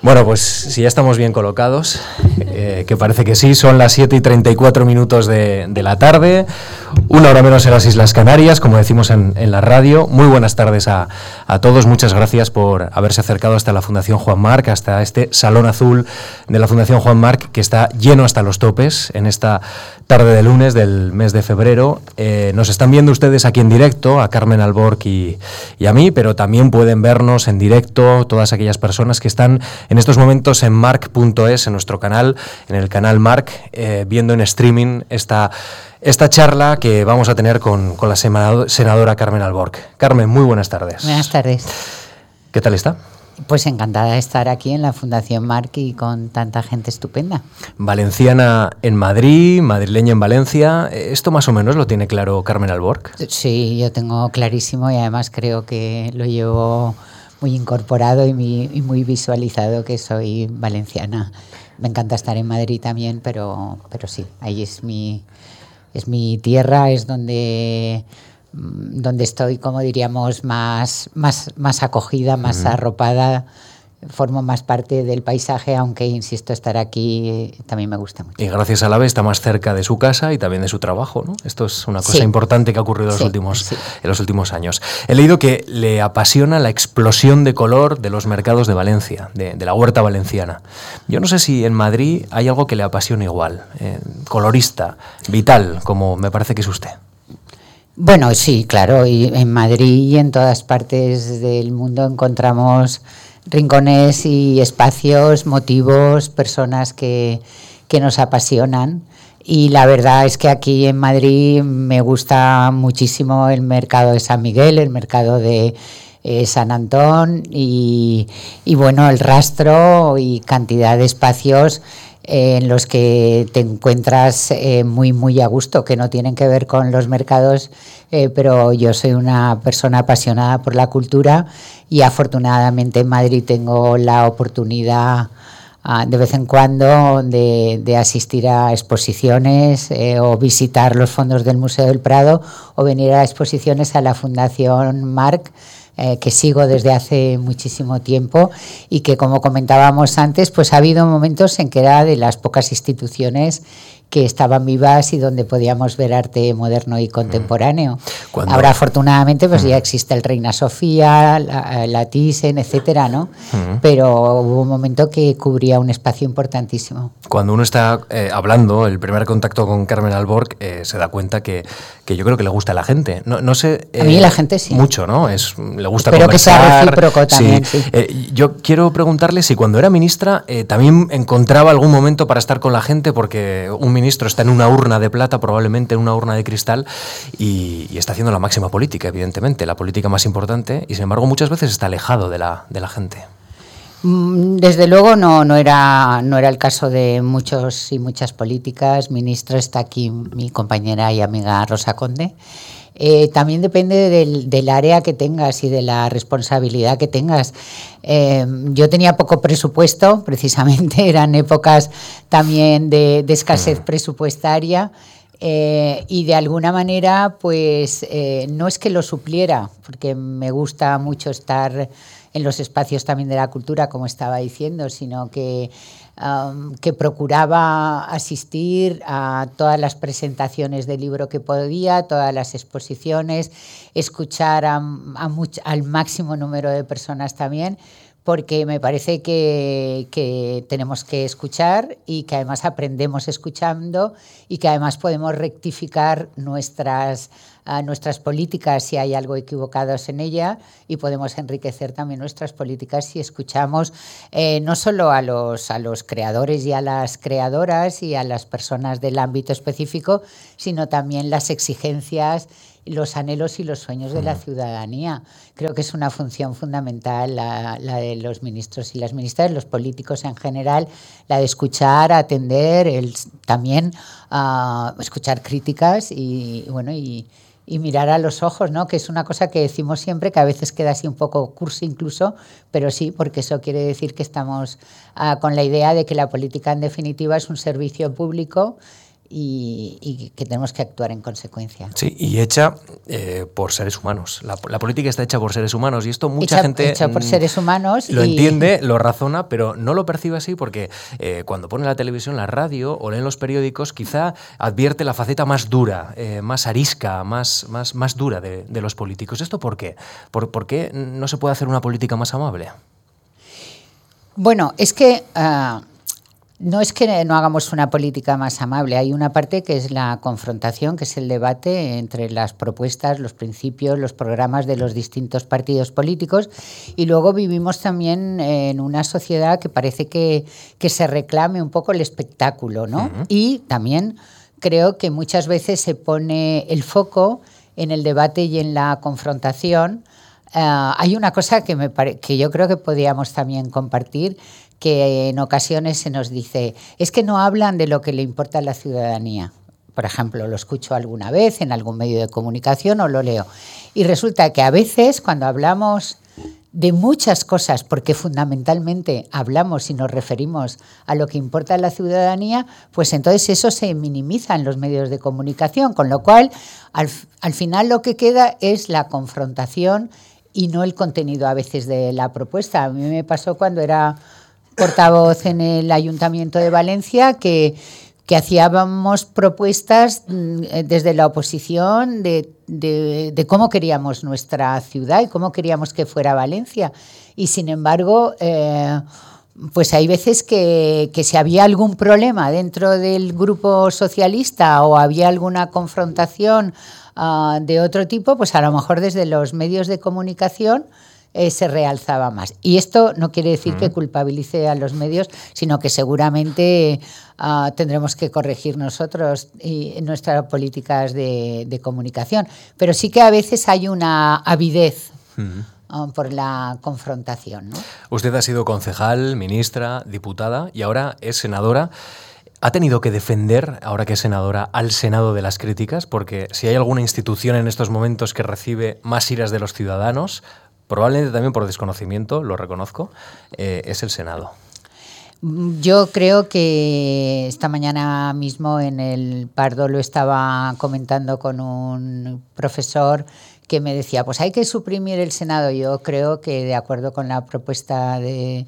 Bueno, pues si ya estamos bien colocados, eh, que parece que sí, son las 7 y 34 minutos de, de, la tarde, una hora menos en las Islas Canarias, como decimos en, la radio. Muy buenas tardes a, a, todos, muchas gracias por haberse acercado hasta la Fundación Juan Marc, hasta este Salón Azul de la Fundación Juan Marc, que está lleno hasta los topes en esta tarde de lunes del mes de febrero. Eh, nos están viendo ustedes aquí en directo, a Carmen Alborg y, y a mí, pero también pueden vernos en directo todas aquellas personas que están en estos momentos en marc.es, en nuestro canal, en el canal Marc, eh, viendo en streaming esta, esta charla que vamos a tener con, con la senadora Carmen Alborg. Carmen, muy buenas tardes. Buenas tardes. ¿Qué tal está? Pues encantada de estar aquí en la Fundación Marc y con tanta gente estupenda. Valenciana en Madrid, madrileña en Valencia. ¿Esto más o menos lo tiene claro Carmen Alborg? Sí, yo tengo clarísimo y además creo que lo llevo muy incorporado y muy, y muy, visualizado que soy valenciana. Me encanta estar en Madrid también, pero, pero sí, ahí es mi, es mi tierra, es donde, donde estoy, como diríamos, más, más, más acogida, más uh -huh. arropada formo más parte del paisaje, aunque insisto, estar aquí también me gusta mucho. Y gracias a la vez está más cerca de su casa y también de su trabajo, ¿no? Esto es una cosa sí. importante que ha ocurrido en los, sí, últimos, sí. en los últimos años. He leído que le apasiona la explosión de color de los mercados de Valencia, de, de la huerta valenciana. Yo no sé si en Madrid hay algo que le apasione igual, eh, colorista, vital, como me parece que es usted. Bueno, sí, claro, y en Madrid y en todas partes del mundo encontramos rincones y espacios, motivos, personas que, que, nos apasionan. Y la verdad es que aquí en Madrid me gusta muchísimo el mercado de San Miguel, el mercado de eh, San Antón y, y, bueno, el rastro y cantidad de espacios en los que te encuentras eh, muy, muy a gusto, que no tienen que ver con los mercados, eh, pero yo soy una persona apasionada por la cultura y afortunadamente en Madrid tengo la oportunidad uh, de vez en cuando de, de asistir a exposiciones eh, o visitar los fondos del Museo del Prado o venir a exposiciones a la Fundación Marc eh, que sigo desde hace muchísimo tiempo y que, como comentábamos antes, pues ha habido momentos en que era de las pocas instituciones que estaban vivas y donde podíamos ver arte moderno y contemporáneo. Ahora, afortunadamente, pues ya existe el Reina Sofía, la, la Thyssen, etcétera, ¿no? Pero hubo un momento que cubría un espacio importantísimo. Cuando uno está eh, hablando, el primer contacto con Carmen Alborg, eh, se da cuenta que, que, yo creo que le gusta a la gente. No, no sé... Eh, a mí la gente sí. Mucho, ¿no? Es, le gusta conversar. que sea recíproco también, sí. sí. yo quiero preguntarle si cuando era ministra también encontraba algún momento para estar con la gente, porque un ministro está en una urna de plata, probablemente en una urna de cristal, y, está haciendo la máxima política, evidentemente, la política más importante, y sin embargo muchas veces está alejado de la, de la gente. Desde luego no, no, era, no era el caso de muchos y muchas políticas. Ministro está aquí mi compañera y amiga Rosa Conde. Eh, también depende del, del, área que tengas y de la responsabilidad que tengas. Eh, yo tenía poco presupuesto, precisamente eran épocas también de, de escasez presupuestaria. Eh, y de alguna manera, pues eh, no es que lo supliera, porque me gusta mucho estar en los espacios también de la cultura, como estaba diciendo, sino que, que procuraba asistir a todas las presentaciones del libro que podía, todas las exposiciones, escuchar a, a al máximo número de personas también porque me parece que, que, tenemos que escuchar y que además aprendemos escuchando y que además podemos rectificar nuestras, uh, nuestras políticas si hay algo equivocados en ella y podemos enriquecer también nuestras políticas si escuchamos eh, no solo a los, a los creadores y a las creadoras y a las personas del ámbito específico, sino también las exigencias los anhelos y los sueños de la ciudadanía. Creo que es una función fundamental la, la, de los ministros y las ministras, los políticos en general, la de escuchar, atender, el, también uh, escuchar críticas y, bueno, y, y, mirar a los ojos, ¿no? que es una cosa que decimos siempre, que a veces queda así un poco cursi incluso, pero sí, porque eso quiere decir que estamos uh, con la idea de que la política en definitiva es un servicio público y, que tenemos que actuar en consecuencia. Sí, y hecha eh, por seres humanos. La, política está hecha por seres humanos y esto mucha gente hecha por seres humanos lo entiende, lo razona, pero no lo percibe así porque eh, cuando pone la televisión, la radio o leen los periódicos, quizá advierte la faceta más dura, eh, más arisca, más, más, más dura de, los políticos. ¿Esto por qué? ¿Por, ¿Por, qué no se puede hacer una política más amable? Bueno, es que... Ah, no es que no hagamos una política más amable, hay una parte que es la confrontación, que es el debate entre las propuestas, los principios, los programas de los distintos partidos políticos y luego vivimos también en una sociedad que parece que, se reclame un poco el espectáculo, ¿no? Y también creo que muchas veces se pone el foco en el debate y en la confrontación. Eh, hay una cosa que, me que yo creo que podríamos también compartir, que en ocasiones se nos dice, es que no hablan de lo que le importa a la ciudadanía. Por ejemplo, lo escucho alguna vez en algún medio de comunicación o lo leo. Y resulta que a veces cuando hablamos de muchas cosas, porque fundamentalmente hablamos y nos referimos a lo que importa a la ciudadanía, pues entonces eso se minimiza en los medios de comunicación, con lo cual al, al final lo que queda es la confrontación y no el contenido a veces de la propuesta. A mí me pasó cuando era portavoz en el Ayuntamiento de Valencia que, que hacíamos propuestas mm, desde la oposición de, de, cómo queríamos nuestra ciudad y cómo queríamos que fuera Valencia. Y sin embargo, eh, pues hay veces que, que, si había algún problema dentro del grupo socialista o había alguna confrontación ah, de otro tipo, pues a lo mejor desde los medios de comunicación eh, se realzaba más. Y esto no quiere decir que culpabilice a los medios, sino que seguramente ah, tendremos que corregir nosotros y nuestras políticas de, comunicación. Pero sí que a veces hay una avidez. Ah, por la confrontación. Usted ha sido concejal, ministra, diputada y ahora es senadora. ¿Ha tenido que defender, ahora que es senadora, al Senado de las críticas? Porque si hay alguna institución en estos momentos que recibe más iras de los ciudadanos, probablemente también por desconocimiento, lo reconozco, eh, es el Senado. Yo creo que esta mañana mismo en el Pardo lo estaba comentando con un profesor que me decía, pues hay que suprimir el Senado. Yo creo que de acuerdo con la propuesta de,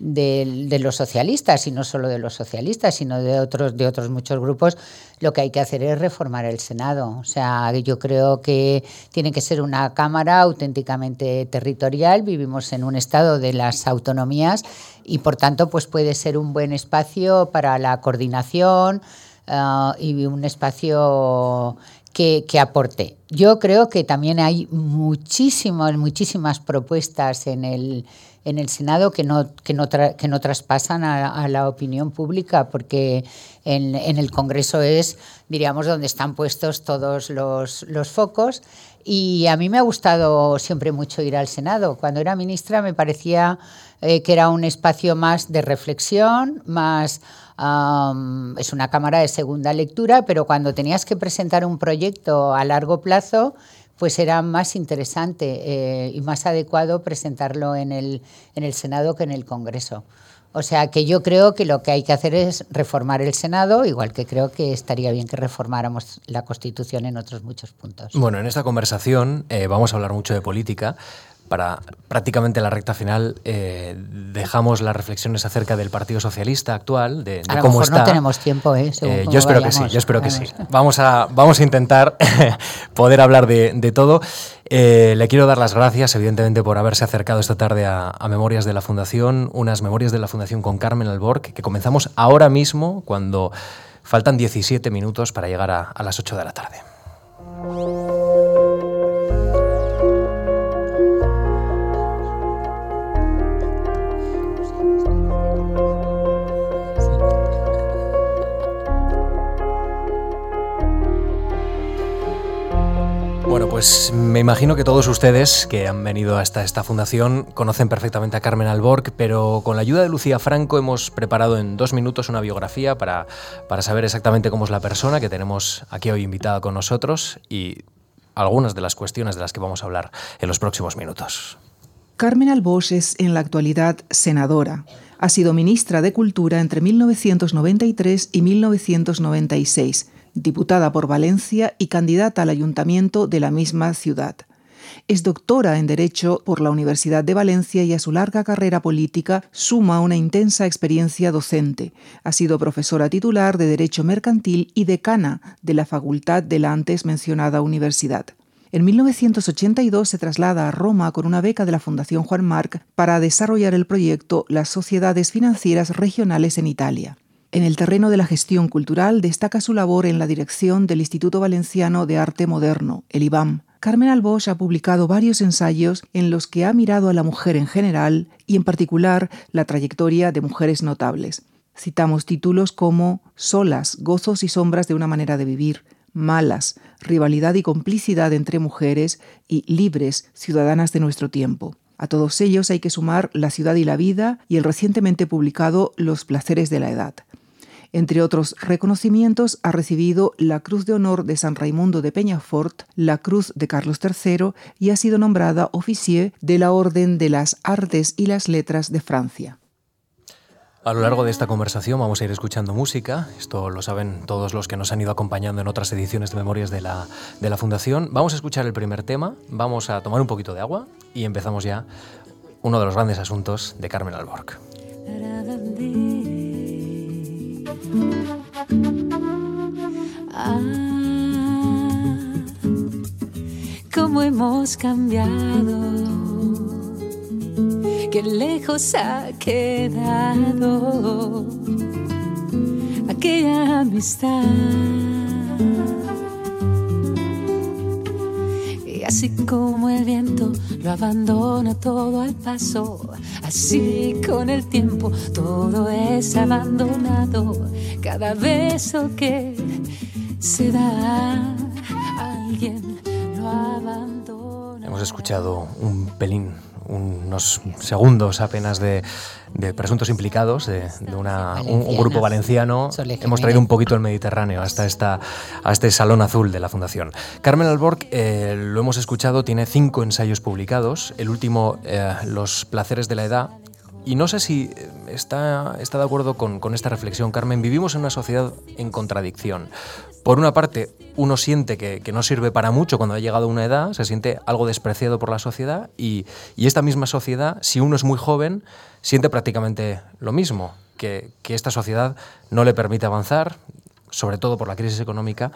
de, los socialistas, y no solo de los socialistas, sino de otros, de otros muchos grupos, lo que hay que hacer es reformar el Senado. O sea, yo creo que tiene que ser una Cámara auténticamente territorial. Vivimos en un estado de las autonomías y, por tanto, pues puede ser un buen espacio para la coordinación eh, y un espacio que, que, aporte. Yo creo que también hay muchísimas, muchísimas propuestas en el en el Senado que no, que no, que no traspasan a, la opinión pública, porque en, en, el Congreso es, diríamos, donde están puestos todos los, los focos. Y a mí me ha gustado siempre mucho ir al Senado. Cuando era ministra me parecía eh, que era un espacio más de reflexión, más... es una cámara de segunda lectura, pero cuando tenías que presentar un proyecto a largo plazo, pues era más interesante eh, y más adecuado presentarlo en el, en el Senado que en el Congreso. O sea que yo creo que lo que hay que hacer es reformar el Senado, igual que creo que estaría bien que reformáramos la Constitución en otros muchos puntos. Bueno, en esta conversación eh, vamos a hablar mucho de política, para prácticamente la recta final eh, dejamos las reflexiones acerca del Partido Socialista actual, de, a lo cómo mejor no tenemos tiempo, ¿eh? eh yo espero que sí, yo espero que sí. Vamos a, vamos a intentar poder hablar de, todo. Eh, le quiero dar las gracias, evidentemente, por haberse acercado esta tarde a, Memorias de la Fundación, unas Memorias de la Fundación con Carmen Alborg, que comenzamos ahora mismo, cuando faltan 17 minutos para llegar a, a las 8 de la tarde. Bueno, pues me imagino que todos ustedes que han venido hasta esta fundación conocen perfectamente a Carmen Alborg, pero con la ayuda de Lucía Franco hemos preparado en dos minutos una biografía para, para saber exactamente cómo es la persona que tenemos aquí hoy invitada con nosotros y algunas de las cuestiones de las que vamos a hablar en los próximos minutos. Carmen Alborg es en la actualidad senadora Ha sido ministra de Cultura entre 1993 y 1996, diputada por Valencia y candidata al ayuntamiento de la misma ciudad. Es doctora en Derecho por la Universidad de Valencia y a su larga carrera política suma una intensa experiencia docente. Ha sido profesora titular de Derecho Mercantil y decana de la facultad de la antes mencionada universidad. En 1982 se traslada a Roma con una beca de la Fundación Juan Marc para desarrollar el proyecto Las Sociedades Financieras Regionales en Italia. En el terreno de la gestión cultural destaca su labor en la dirección del Instituto Valenciano de Arte Moderno, el IBAM. Carmen Albosch ha publicado varios ensayos en los que ha mirado a la mujer en general y en particular la trayectoria de mujeres notables. Citamos títulos como Solas, gozos y sombras de una manera de vivir, malas, rivalidad y complicidad entre mujeres y libres, ciudadanas de nuestro tiempo. A todos ellos hay que sumar La ciudad y la vida y el recientemente publicado Los placeres de la edad. Entre otros reconocimientos, ha recibido la Cruz de Honor de San Raimundo de Peñafort, la Cruz de Carlos III y ha sido nombrada officier de la Orden de las Artes y las Letras de Francia. A lo largo de esta conversación vamos a ir escuchando música, esto lo saben todos los que nos han ido acompañando en otras ediciones de Memorias de la, de la Fundación. Vamos a escuchar el primer tema, vamos a tomar un poquito de agua y empezamos ya uno de los grandes asuntos de Carmen Alborg. Ah, cómo hemos cambiado que lejos ha quedado aquella amistad. Y así como el viento lo abandona todo al paso, así con el tiempo todo es abandonado. Cada beso que se da alguien lo abandona. Hemos escuchado un pelín unos segundos apenas de, presuntos implicados de, un, grupo valenciano. Hemos traído un poquito el Mediterráneo hasta esta, a este Salón Azul de la Fundación. Carmen Alborg, eh, lo hemos escuchado, tiene cinco ensayos publicados. El último, eh, Los placeres de la edad, y no sé si está, está de acuerdo con, con, esta reflexión, Carmen. Vivimos en una sociedad en contradicción. Por una parte, uno siente que, no sirve para mucho cuando ha llegado a una edad, se siente algo despreciado por la sociedad y, esta misma sociedad, si uno es muy joven, siente prácticamente lo mismo, que, esta sociedad no le permite avanzar, sobre todo por la crisis económica,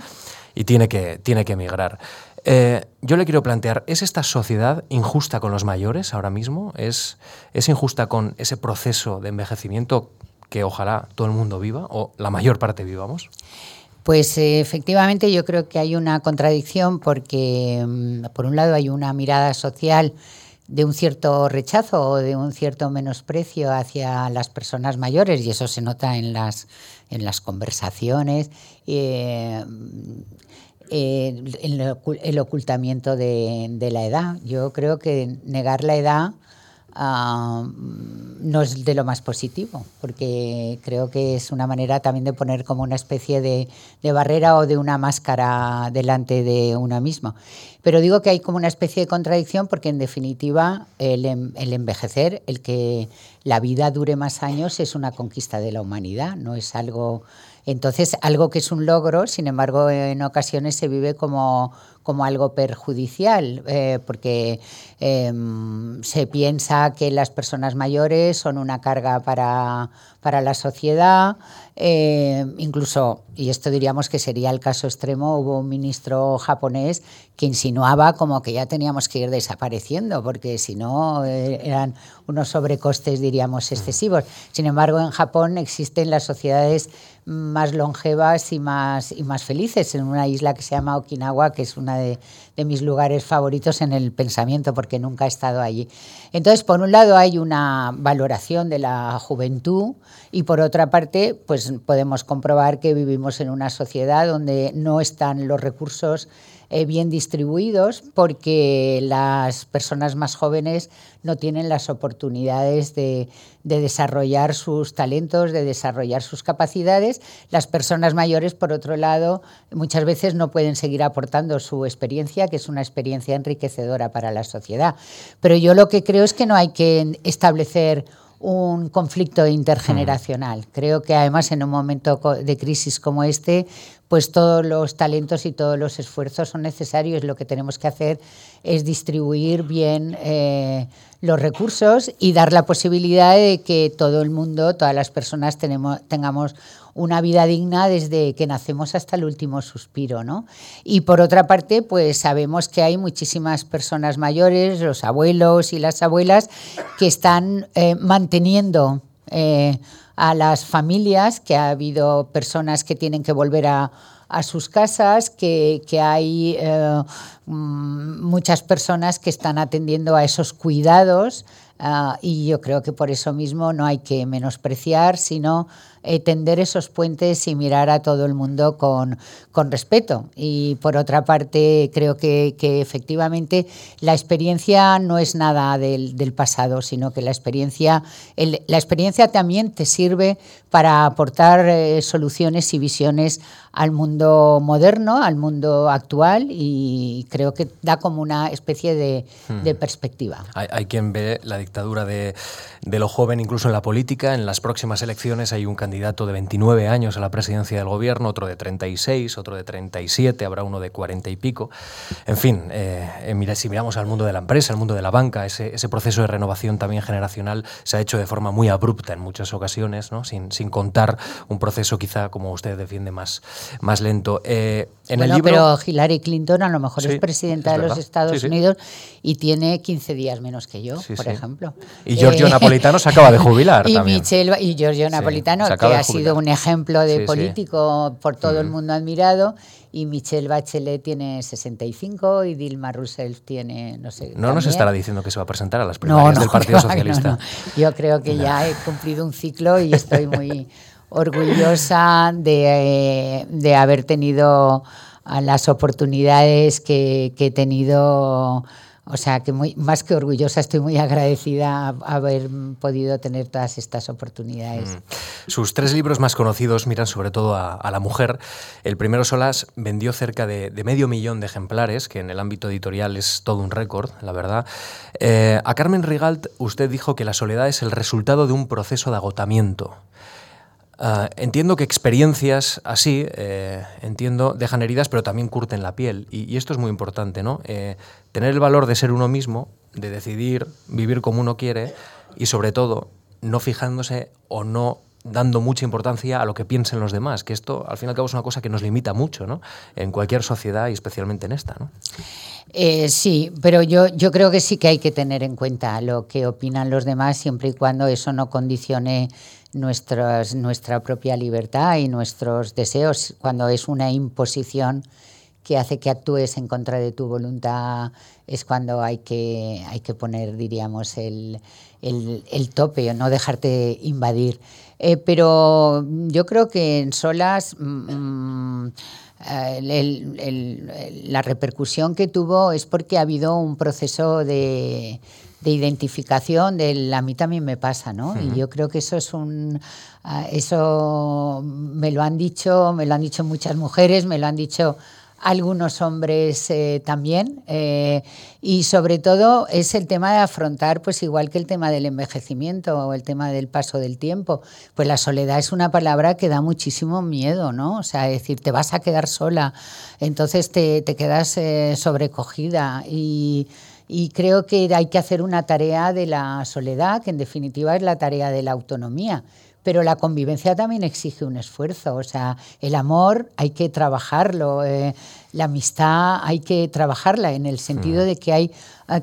y tiene que, tiene que emigrar. Eh, yo le quiero plantear, ¿es esta sociedad injusta con los mayores ahora mismo? ¿Es, ¿Es injusta con ese proceso de envejecimiento que ojalá todo el mundo viva o la mayor parte vivamos? Pues eh, efectivamente yo creo que hay una contradicción porque mm, por un lado hay una mirada social de un cierto rechazo o de un cierto menosprecio hacia las personas mayores y eso se nota en las, en las conversaciones, eh, en el, ocultamiento de, la edad. Yo creo que negar la edad No es de lo más positivo, porque creo que es una manera también de poner como una especie de, barrera o de una máscara delante de uno mismo. Pero digo que hay como una especie de contradicción porque en definitiva el, em, el envejecer, el que la vida dure más años es una conquista de la humanidad, no es algo... Entonces, algo que es un logro, sin embargo, en ocasiones se vive como como algo perjudicial, eh, porque em, se piensa que las personas mayores son una carga para, para la sociedad, eh, incluso, y esto diríamos que sería el caso extremo, hubo un ministro japonés que insinuaba como que ya teníamos que ir desapareciendo, porque si no eh, eran unos sobrecostes, diríamos, excesivos. Sin embargo, en Japón existen las sociedades más longevas y más, y más felices en una isla que se llama Okinawa, que es una de, de, mis lugares favoritos en el pensamiento, porque nunca he estado allí. Entonces, por un lado hay una valoración de la juventud y por otra parte, pues podemos comprobar que vivimos en una sociedad donde no están los recursos eh, bien distribuidos porque las personas más jóvenes no tienen las oportunidades de, desarrollar sus talentos, de desarrollar sus capacidades. Las personas mayores, por otro lado, muchas veces no pueden seguir aportando su experiencia, que es una experiencia enriquecedora para la sociedad. Pero yo lo que creo es que no hay que establecer un conflicto intergeneracional. Mm. Creo que además en un momento de crisis como este, pues todos los talentos y todos los esfuerzos son necesarios. Lo que tenemos que hacer es distribuir bien eh, los recursos y dar la posibilidad de que todo el mundo, todas las personas tenemos, tengamos una vida digna desde que nacemos hasta el último suspiro, ¿no? Y por otra parte, pues sabemos que hay muchísimas personas mayores, los abuelos y las abuelas, que están eh, manteniendo eh, a las familias, que ha habido personas que tienen que volver a, sus casas, que, hay eh, mm, muchas personas que están atendiendo a esos cuidados ah, y yo creo que por eso mismo no hay que menospreciar, sino eh, tender esos puentes y mirar a todo el mundo con, con respeto. Y por otra parte, creo que, que efectivamente la experiencia no es nada del, del pasado, sino que la experiencia, la experiencia también te sirve para aportar eh, soluciones y visiones al mundo moderno, al mundo actual y creo que da como una especie de, de hmm. perspectiva. Hay, hay, quien ve la dictadura de, de lo joven incluso en la política. En las próximas elecciones hay un candidato candidato de 29 años a la presidencia del gobierno, otro de 36, otro de 37, habrá uno de 40 y pico. En fin, eh, eh, si miramos al mundo de la empresa, al mundo de la banca, ese, ese, proceso de renovación también generacional se ha hecho de forma muy abrupta en muchas ocasiones, ¿no? sin, sin contar un proceso quizá, como usted defiende, más, más lento. Eh, en el libro... pero Hillary Clinton a lo mejor es presidenta de los Estados Unidos y tiene 15 días menos que yo, por ejemplo. Y Giorgio Napolitano se acaba de jubilar y también. Michelle, y Giorgio Napolitano, que ha sido un ejemplo de político por todo el mundo admirado. Y Michelle Bachelet tiene 65 y Dilma Rousseff tiene, no sé. No nos estará diciendo que se va a presentar a las primarias del Partido Socialista. Yo creo que ya he cumplido un ciclo y estoy muy orgullosa de, de haber tenido las oportunidades que, que he tenido o sea que más que orgullosa, estoy muy agradecida a haber podido tener todas estas oportunidades. Mm. Sus tres libros más conocidos miran sobre todo a, la mujer. El primero, Solas, vendió cerca de, medio millón de ejemplares, que en el ámbito editorial es todo un récord, la verdad. Eh, a Carmen Rigalt, usted dijo que la soledad es el resultado de un proceso de agotamiento. Ah, entiendo que experiencias así, eh, entiendo, dejan heridas, pero también curten la piel. Y, esto es muy importante, ¿no? Eh, tener el valor de ser uno mismo, de decidir vivir como uno quiere y sobre todo no fijándose o no dando mucha importancia a lo que piensen los demás, que esto al fin y al cabo es una cosa que nos limita mucho, ¿no? En cualquier sociedad y especialmente en esta, ¿no? Eh, sí, pero yo, yo creo que sí que hay que tener en cuenta lo que opinan los demás siempre y cuando eso no condicione nuestros, nuestra propia libertad y nuestros deseos, cuando es una imposición que hace que actúes en contra de tu voluntad, es cuando hay que, hay que poner, diríamos, el, el, el tope o no dejarte invadir. Eh, pero yo creo que en solas... Mm, eh, la repercusión que tuvo es porque ha habido un proceso de, de identificación del a mí también me pasa, ¿no? Y yo creo que eso es un ah, eso me lo han dicho, me lo han dicho muchas mujeres, me lo han dicho algunos hombres eh, también eh, y sobre todo es el tema de afrontar pues igual que el tema del envejecimiento o el tema del paso del tiempo. Pues la soledad es una palabra que da muchísimo miedo no o sea decir te vas a quedar sola entonces te, te quedas eh, sobrecogida y y creo que hay que hacer una tarea de la soledad, que en definitiva es la tarea de la autonomía. Pero la convivencia también exige un esfuerzo, o sea, el amor hay que trabajarlo, eh, la amistad hay que trabajarla en el sentido mm. de que hay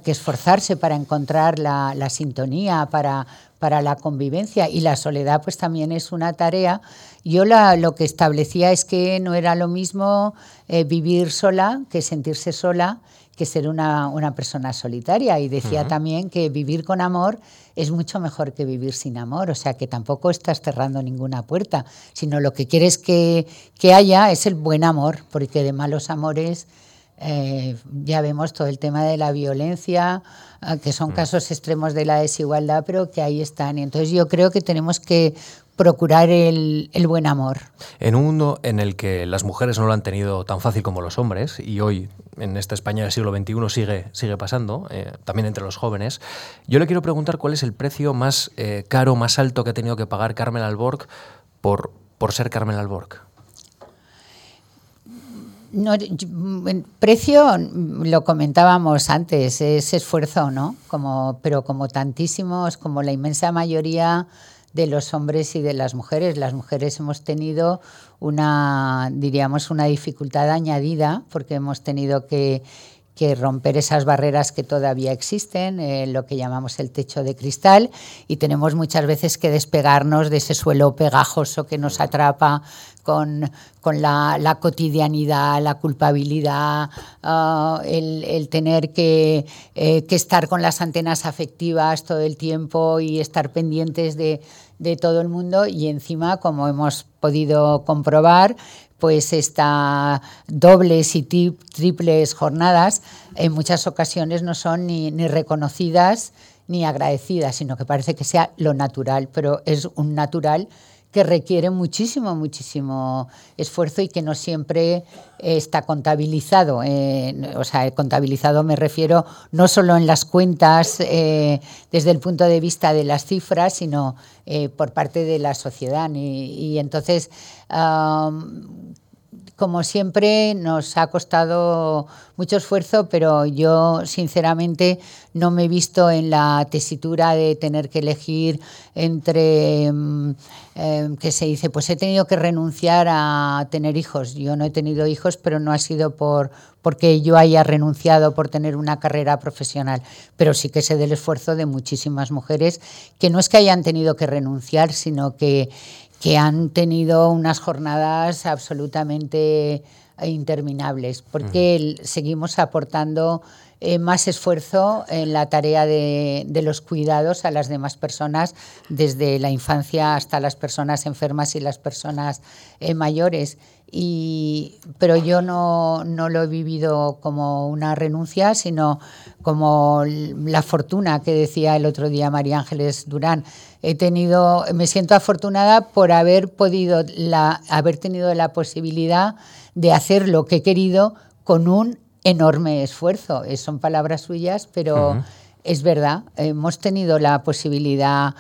que esforzarse para encontrar la, la sintonía, para, para la convivencia y la soledad pues también es una tarea. Yo la, lo que establecía es que no era lo mismo eh, vivir sola que sentirse sola que ser una, una persona solitaria. Y decía también que vivir con amor es mucho mejor que vivir sin amor. O sea, que tampoco estás cerrando ninguna puerta, sino lo que quieres que, que haya es el buen amor, porque de malos amores... Eh, ya vemos todo el tema de la violencia, ah, que son casos extremos de la desigualdad, pero que ahí están. Y entonces yo creo que tenemos que procurar el, buen amor. En un mundo en el que las mujeres no lo han tenido tan fácil como los hombres, y hoy en esta España del siglo XXI sigue, sigue pasando, eh, también entre los jóvenes, yo le quiero preguntar cuál es el precio más eh, caro, más alto que ha tenido que pagar Carmen Alborg por, por ser Carmen Alborg. No, precio lo comentábamos antes, es esfuerzo, ¿no? Como, pero como tantísimos, como la inmensa mayoría de los hombres y de las mujeres. Las mujeres hemos tenido una, diríamos, una dificultad añadida porque hemos tenido que, que romper esas barreras que todavía existen, eh, lo que llamamos el techo de cristal, y tenemos muchas veces que despegarnos de ese suelo pegajoso que nos atrapa con, con la, cotidianidad, la culpabilidad, ah, el, tener que, eh, que, estar con las antenas afectivas todo el tiempo y estar pendientes de, de todo el mundo. Y encima, como hemos podido comprobar, pues estas dobles y triples jornadas en muchas ocasiones no son ni, ni, reconocidas ni agradecidas, sino que parece que sea lo natural, pero es un natural que requiere muchísimo, muchísimo esfuerzo y que no siempre está contabilizado. Eh, o sea, contabilizado me refiero no solo en las cuentas eh, desde el punto de vista de las cifras, sino eh, por parte de la sociedad. Y, entonces, como siempre, nos ha costado mucho esfuerzo, pero yo sinceramente no me he visto en la tesitura de tener que elegir entre, mm, em, que se dice, pues he tenido que renunciar a tener hijos. Yo no he tenido hijos, pero no ha sido por porque yo haya renunciado por tener una carrera profesional, pero sí que sé del esfuerzo de muchísimas mujeres que no es que hayan tenido que renunciar, sino que que han tenido unas jornadas absolutamente interminables, porque seguimos aportando eh, más esfuerzo en la tarea de, los cuidados a las demás personas, desde la infancia hasta las personas enfermas y las personas eh, mayores. Y, pero yo no, no, lo he vivido como una renuncia, sino como la fortuna que decía el otro día María Ángeles Durán. He tenido, me siento afortunada por haber podido la, haber tenido la posibilidad de hacer lo que he querido con un enorme esfuerzo. Eh, son palabras suyas, pero es verdad. Hemos tenido la posibilidad,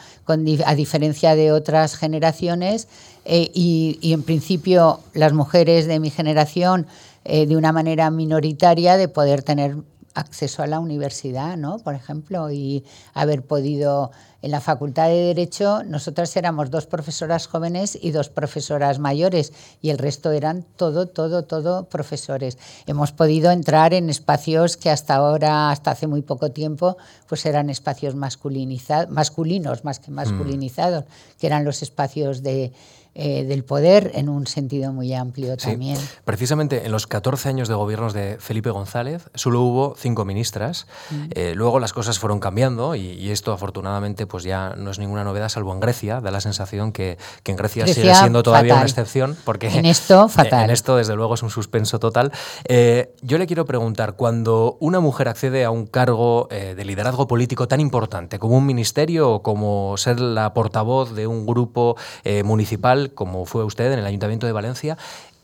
a diferencia de otras generaciones, eh, y, en principio las mujeres de mi generación, eh, de una manera minoritaria, de poder tener acceso a la universidad, ¿no? Por ejemplo, y haber podido en la Facultad de Derecho, nosotras éramos dos profesoras jóvenes y dos profesoras mayores, y el resto eran todo, todo, todo profesores. Hemos podido entrar en espacios que hasta ahora, hasta hace muy poco tiempo, pues eran espacios masculinos más que mm. masculinizados, que eran los espacios de eh, del poder en un sentido muy amplio también. Precisamente en los 14 años de gobiernos de Felipe González solo hubo cinco ministras. Mm. Eh, luego las cosas fueron cambiando y, esto afortunadamente pues ya no es ninguna novedad, salvo en Grecia. Da la sensación que, en Grecia, sigue siendo todavía una excepción. Porque en esto, fatal. En esto, desde luego, es un suspenso total. Eh, yo le quiero preguntar, cuando una mujer accede a un cargo de liderazgo político tan importante como un ministerio o como ser la portavoz de un grupo municipal, como fue usted en el Ayuntamiento de Valencia.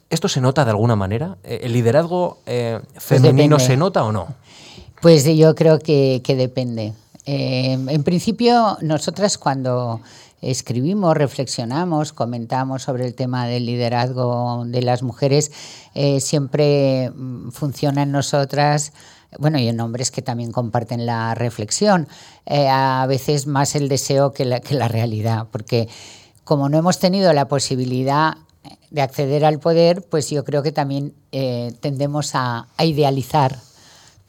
¿Esto se nota de alguna manera? Eh, ¿El liderazgo eh, pues femenino se nota o no? Pues yo creo que, depende. Eh, en principio, nosotras cuando escribimos, reflexionamos, comentamos sobre el tema del liderazgo de las mujeres, siempre mm, funciona en nosotras bueno, y en hombres que también comparten la reflexión, a veces más el deseo que la, que la realidad, porque como no hemos tenido la posibilidad de acceder al poder, pues yo creo que también eh, tendemos a, idealizar.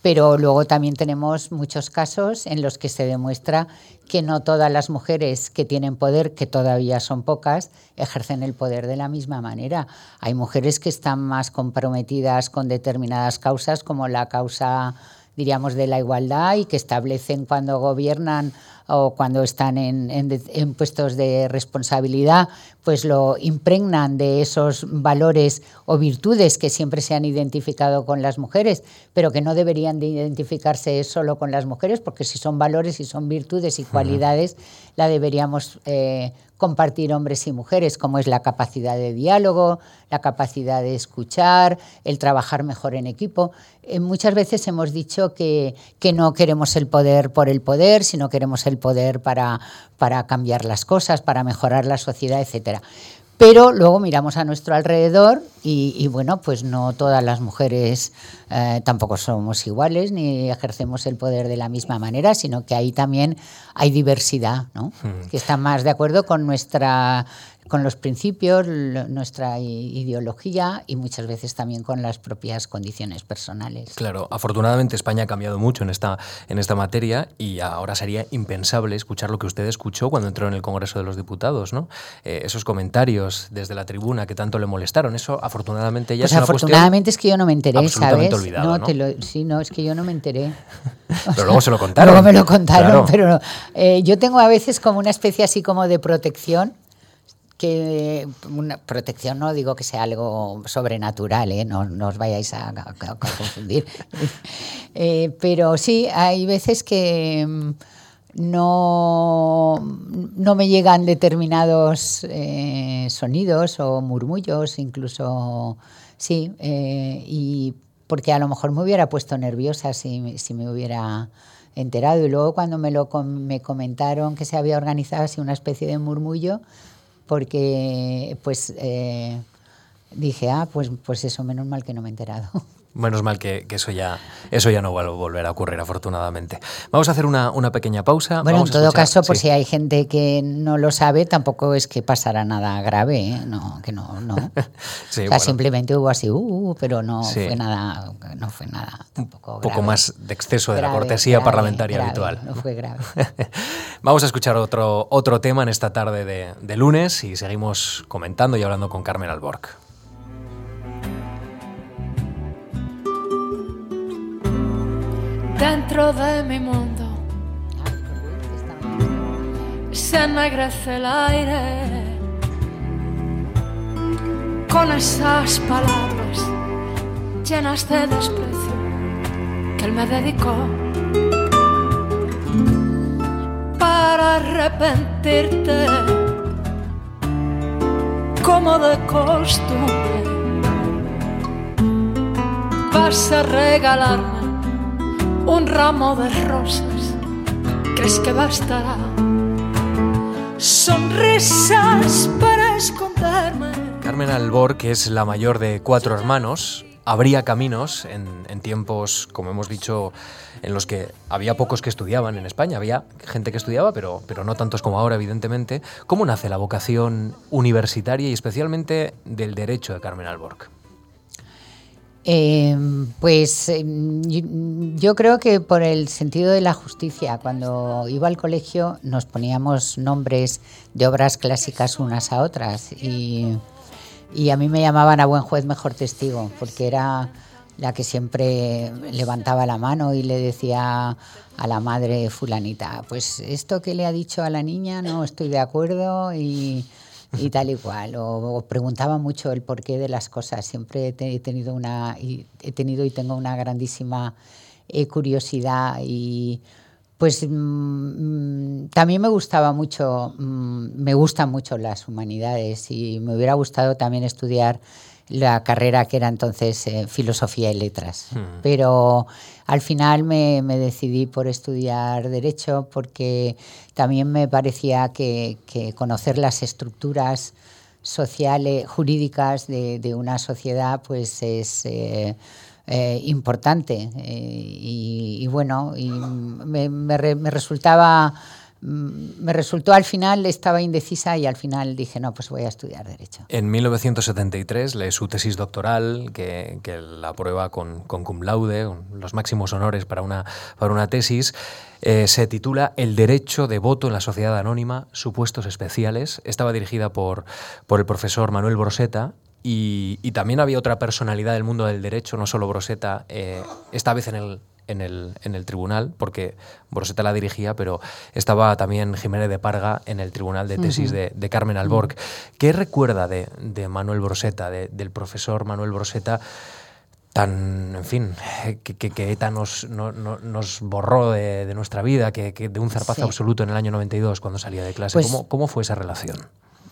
Pero luego también tenemos muchos casos en los que se demuestra que no todas las mujeres que tienen poder, que todavía son pocas, ejercen el poder de la misma manera. Hay mujeres que están más comprometidas con determinadas causas, como la causa, diríamos, de la igualdad y que establecen cuando gobiernan o cuando están en, puestos de responsabilidad, pues lo impregnan de esos valores o virtudes que siempre se han identificado con las mujeres, pero que no deberían de identificarse solo con las mujeres, porque si son valores y son virtudes y cualidades, la deberíamos eh, compartir hombres y mujeres, como es la capacidad de diálogo, la capacidad de escuchar, el trabajar mejor en equipo. Eh, muchas veces hemos dicho que, que, no queremos el poder por el poder, sino queremos el poder para, para cambiar las cosas, para mejorar la sociedad, etcétera. Pero luego miramos a nuestro alrededor y, bueno, pues no todas las mujeres eh, tampoco somos iguales ni ejercemos el poder de la misma manera, sino que ahí también hay diversidad, ¿no? Hmm. Que está más de acuerdo con nuestra con los principios, nuestra ideología y muchas veces también con las propias condiciones personales. Claro, afortunadamente España ha cambiado mucho en esta, en esta materia y ahora sería impensable escuchar lo que usted escuchó cuando entró en el Congreso de los Diputados, ¿no? Eh, esos comentarios desde la tribuna que tanto le molestaron, eso afortunadamente ya pues es afortunadamente es que yo no me enteré, ¿sabes? no, sí, no, es que yo no me enteré. pero luego se lo contaron. luego me lo contaron, pero eh, yo tengo a veces como una especie así como de protección que una protección no digo que sea algo sobrenatural, ¿eh? no, os vayáis a, confundir, eh, pero sí, hay veces que mm, no, no me llegan determinados eh, sonidos o murmullos, incluso, sí, y porque a lo mejor me hubiera puesto nerviosa si, si me hubiera enterado y luego cuando me lo me comentaron que se había organizado así una especie de murmullo porque pues eh, dije, ah, pues, pues eso, menos mal que no me he enterado. Menos mal que, eso, ya, eso ya no va a volver a ocurrir, afortunadamente. Vamos a hacer una, pequeña pausa. Bueno, en todo caso, por si hay gente que no lo sabe, tampoco es que pasara nada grave, ¿eh? no, que no, no. o sea, simplemente hubo así, uh, uh pero no fue nada, no fue nada tampoco Un poco más de exceso de la cortesía parlamentaria habitual. No fue grave. Vamos a escuchar otro, otro tema en esta tarde de, de lunes y seguimos comentando y hablando con Carmen Alborg. dentro de mi mundo se ennegrece aire. con esas palabras llenas de desprecio que él me dedicó para arrepentirte como de costumbre vas a regalarme un ramo de rosas, ¿crees que bastará? Sonrisas para esconderme. Carmen Albor, que es la mayor de cuatro hermanos, habría caminos en, tiempos, como hemos dicho, en los que había pocos que estudiaban en España, había gente que estudiaba, pero, pero no tantos como ahora, evidentemente. ¿Cómo nace la vocación universitaria y especialmente del derecho de Carmen Alborg? Em, pues em, yo, creo que por el sentido de la justicia, cuando iba al colegio nos poníamos nombres de obras clásicas unas a otras y, y a mí me llamaban a buen juez mejor testigo, porque era la que siempre levantaba la mano y le decía a la madre fulanita, pues esto que le ha dicho a la niña no estoy de acuerdo y y tal y cual. O, preguntaba mucho el porqué de las cosas. Siempre he tenido una, he tenido y tengo una grandísima eh, curiosidad y pues mm, mm, también me gustaba mucho, mm, me gustan mucho las humanidades y me hubiera gustado también estudiar la carrera que era entonces eh, filosofía y letras. Hmm. Pero al final me, decidí por estudiar derecho porque también me parecía que, conocer las estructuras sociales, jurídicas de, una sociedad pues es... Eh, eh, importante y, bueno y me, me resultaba me resultó al final, estaba indecisa y al final dije, no, pues voy a estudiar Derecho. En 1973 lee su tesis doctoral, que, la aprueba con, con, cum laude, los máximos honores para una, para una tesis. Eh, se titula El derecho de voto en la sociedad anónima, supuestos especiales. Estaba dirigida por, por el profesor Manuel Broseta y, también había otra personalidad del mundo del derecho, no solo Broseta, eh, esta vez en el en el, en el tribunal, porque Boroseta la dirigía, pero estaba también Jiménez de Parga en el tribunal de tesis de, Carmen Alborg. ¿Qué recuerda de, Manuel Broseta, del profesor Manuel Broseta? tan, en fin, que, que, ETA nos, nos borró de, nuestra vida, que, de un zarpazo absoluto en el año 92 cuando salía de clase. Pues ¿Cómo, fue esa relación?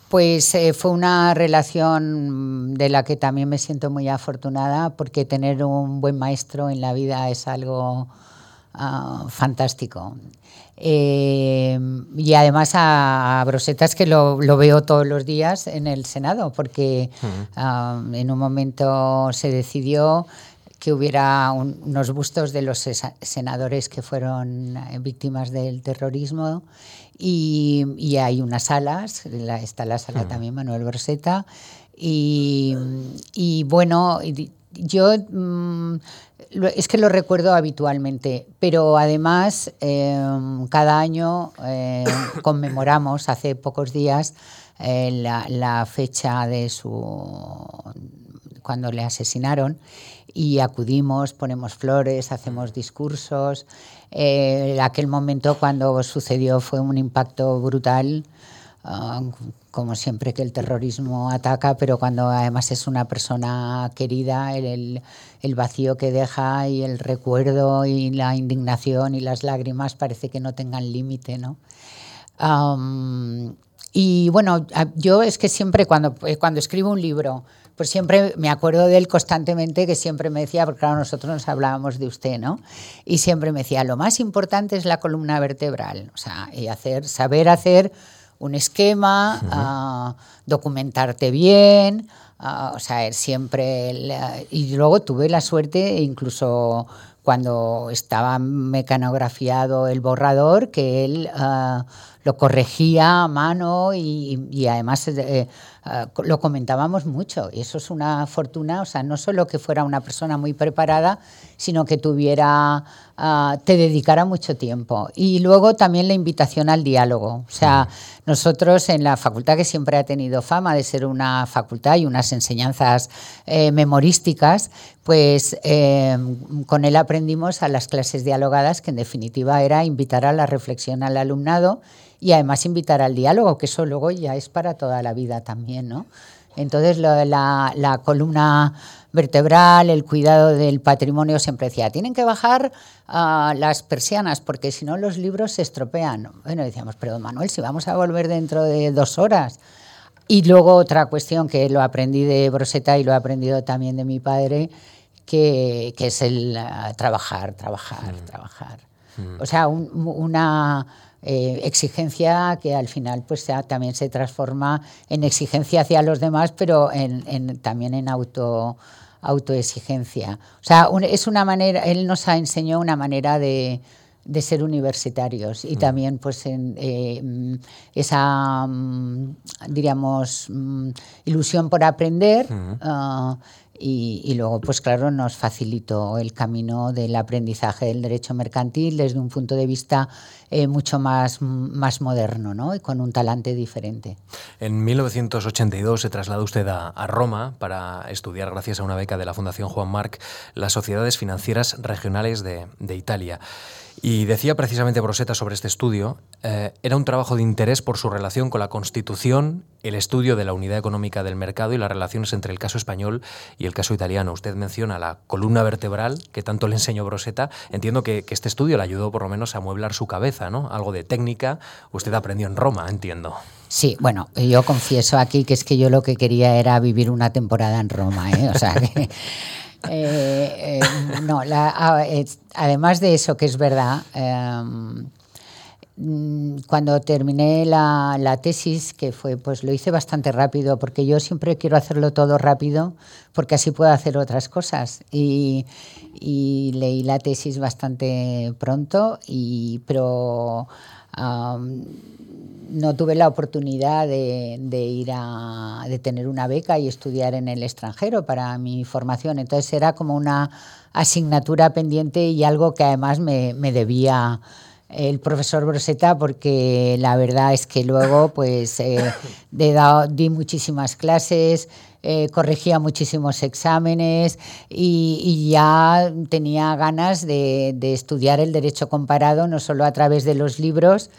Pues eh, fue una relación de la que también me siento muy afortunada porque tener un buen maestro en la vida es algo ah, fantástico. Eh, y además a, Brosetas que lo, veo todos los días en el Senado, porque ah, en un momento se decidió que hubiera unos bustos de los senadores que fueron eh, víctimas del terrorismo y, hay unas salas, está la sala también Manuel Broseta, y, y bueno, yo mm, es que lo recuerdo habitualmente, pero además em, cada año em, conmemoramos hace pocos días eh, la, fecha de su cuando le asesinaron y acudimos, ponemos flores, hacemos discursos. Eh, aquel momento cuando sucedió fue un impacto brutal. Ah, como siempre que el terrorismo ataca, pero cuando además es una persona querida, el, el, vacío que deja y el recuerdo y la indignación y las lágrimas parece que no tengan límite, ¿no? y bueno, yo es que siempre cuando, eh, cuando escribo un libro, pues siempre me acuerdo de él constantemente, que siempre me decía, porque claro, nosotros nos hablábamos de usted, ¿no? Y siempre me decía, lo más importante es la columna vertebral, o sea, y hacer, saber hacer un esquema, ah, documentarte bien, ah, o sea, siempre... y luego tuve la suerte, incluso cuando estaba mecanografiado el borrador, que él ah, lo corregía a mano y, además eh, lo comentábamos mucho. Y eso es una fortuna, o sea, no solo que fuera una persona muy preparada, sino que tuviera Ah, te dedicara mucho tiempo. Y luego también la invitación al diálogo. O sea, nosotros en la facultad que siempre ha tenido fama de ser una facultad y unas enseñanzas eh, memorísticas, pues eh, con él aprendimos a las clases dialogadas, que en definitiva era invitar a la reflexión al alumnado y además invitar al diálogo, que eso luego ya es para toda la vida también, ¿no? Entonces la, la columna vertebral, el cuidado del patrimonio, siempre decía, tienen que bajar las persianas porque si no los libros se estropean. Bueno, decíamos, pero Manuel, si vamos a volver dentro de dos horas. Y luego otra cuestión que lo aprendí de Broseta y lo he aprendido también de mi padre, que, es el ah, trabajar, trabajar, mm. trabajar. Mm. O sea, una eh, exigencia que al final pues también se transforma en exigencia hacia los demás, pero en, también en auto autoexigencia. O sea, es una manera, él nos ha enseñado una manera de, ser universitarios y mm. también pues en, eh, mm, esa, mm, diríamos, ilusión por aprender. Ah, y, luego, pues claro, nos facilitó el camino del aprendizaje del derecho mercantil desde un punto de vista eh, mucho más, más moderno ¿no? y con un talante diferente. En 1982 se trasladó usted a, Roma para estudiar, gracias a una beca de la Fundación Juan Marc, las sociedades financieras regionales de, de Italia. Y decía precisamente Broseta sobre este estudio, eh, era un trabajo de interés por su relación con la Constitución, el estudio de la unidad económica del mercado y las relaciones entre el caso español y el caso italiano. Usted menciona la columna vertebral que tanto le enseñó Broseta. Entiendo que, este estudio le ayudó por lo menos a mueblar su cabeza, ¿no? Algo de técnica. Usted aprendió en Roma, entiendo. Sí, bueno, yo confieso aquí que es que yo lo que quería era vivir una temporada en Roma, ¿eh? O sea que... Eh, eh, no, además de eso, que es verdad, em, cuando terminé la, tesis, que fue, pues lo hice bastante rápido, porque yo siempre quiero hacerlo todo rápido, porque así puedo hacer otras cosas. Y, leí la tesis bastante pronto, y, pero no tuve la oportunidad de, ir a de tener una beca y estudiar en el extranjero para mi formación. Entonces era como una asignatura pendiente y algo que además me, debía el profesor Broseta porque la verdad es que luego pues eh, di muchísimas clases, eh, corregía muchísimos exámenes y, ya tenía ganas de, de, estudiar el derecho comparado no solo a través de los libros,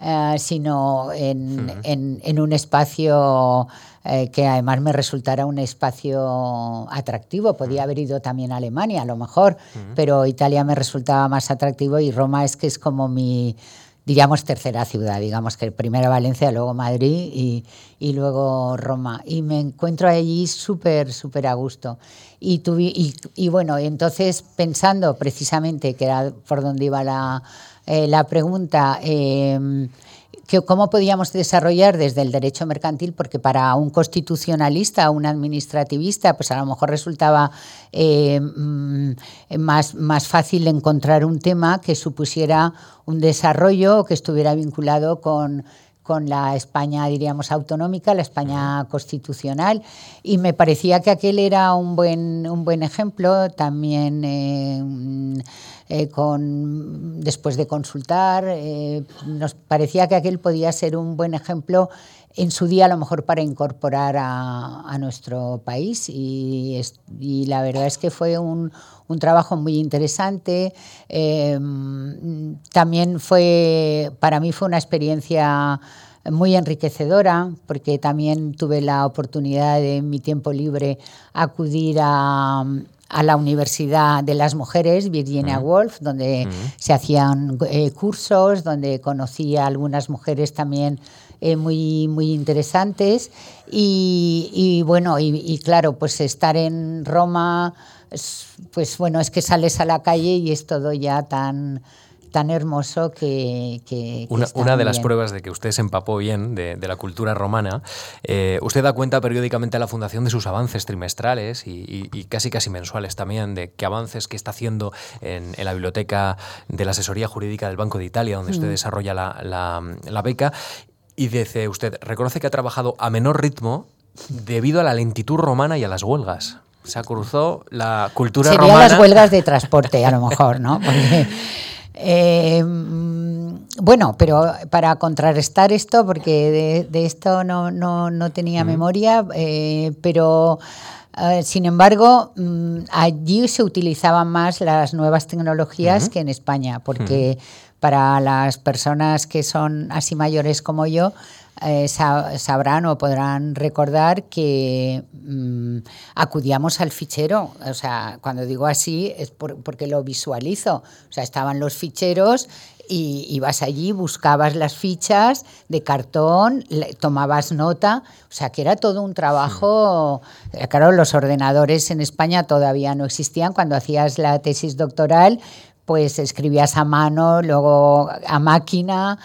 eh, sino en, en, un espacio eh, que además me resultara un espacio atractivo. Podía haber ido también a Alemania, a lo mejor, pero Italia me resultaba más atractivo y Roma es que es como mi diríamos tercera ciudad, digamos que primero Valencia, luego Madrid y, y luego Roma. Y me encuentro allí súper, súper a gusto. Y, y, y, bueno, entonces pensando precisamente, que era por donde iba la, eh, la pregunta, eh, que cómo podíamos desarrollar desde el derecho mercantil, porque para un constitucionalista, un administrativista, pues a lo mejor resultaba eh, mm, más, más fácil encontrar un tema que supusiera un desarrollo o que estuviera vinculado con con la España, diríamos, autonómica, la España constitucional, y me parecía que aquel era un buen, un buen ejemplo, también eh, eh, con, después de consultar, eh, nos parecía que aquel podía ser un buen ejemplo en su día a lo mejor para incorporar a, nuestro país y, y, la verdad es que fue un, un trabajo muy interesante. también fue, para mí fue una experiencia muy enriquecedora porque también tuve la oportunidad de en mi tiempo libre acudir a, a la Universidad de las Mujeres, Virginia Woolf, donde se hacían eh, cursos, donde conocí a algunas mujeres también eh, muy, muy interesantes. Y, bueno, y, claro, pues estar en Roma, pues bueno, es que sales a la calle y es todo ya tan tan hermoso que... una, de las pruebas de que usted se empapó bien de, la cultura romana, eh, usted da cuenta periódicamente a la Fundación de sus avances trimestrales y, casi casi mensuales también, de qué avances que está haciendo en, la biblioteca de la asesoría jurídica del Banco de Italia, donde usted mm. desarrolla la, beca, y dice usted, reconoce que ha trabajado a menor ritmo debido a la lentitud romana y a las huelgas se cruzó la cultura Sería romana. las huelgas de transporte, a lo mejor, ¿no? Eh, bueno, pero para contrarrestar esto, porque de, esto no, no, tenía memoria, eh, pero eh, sin embargo, mm, allí se utilizaban más las nuevas tecnologías que en España, porque para las personas que son así mayores como yo, eh, sabrán o podrán recordar que mm, acudíamos al fichero. O sea, cuando digo así es porque lo visualizo. O sea, estaban los ficheros y ibas allí, buscabas las fichas de cartón, tomabas nota, o sea que era todo un trabajo. Eh, claro, los ordenadores en España todavía no existían. Cuando hacías la tesis doctoral, pues escribías a mano, luego a máquina,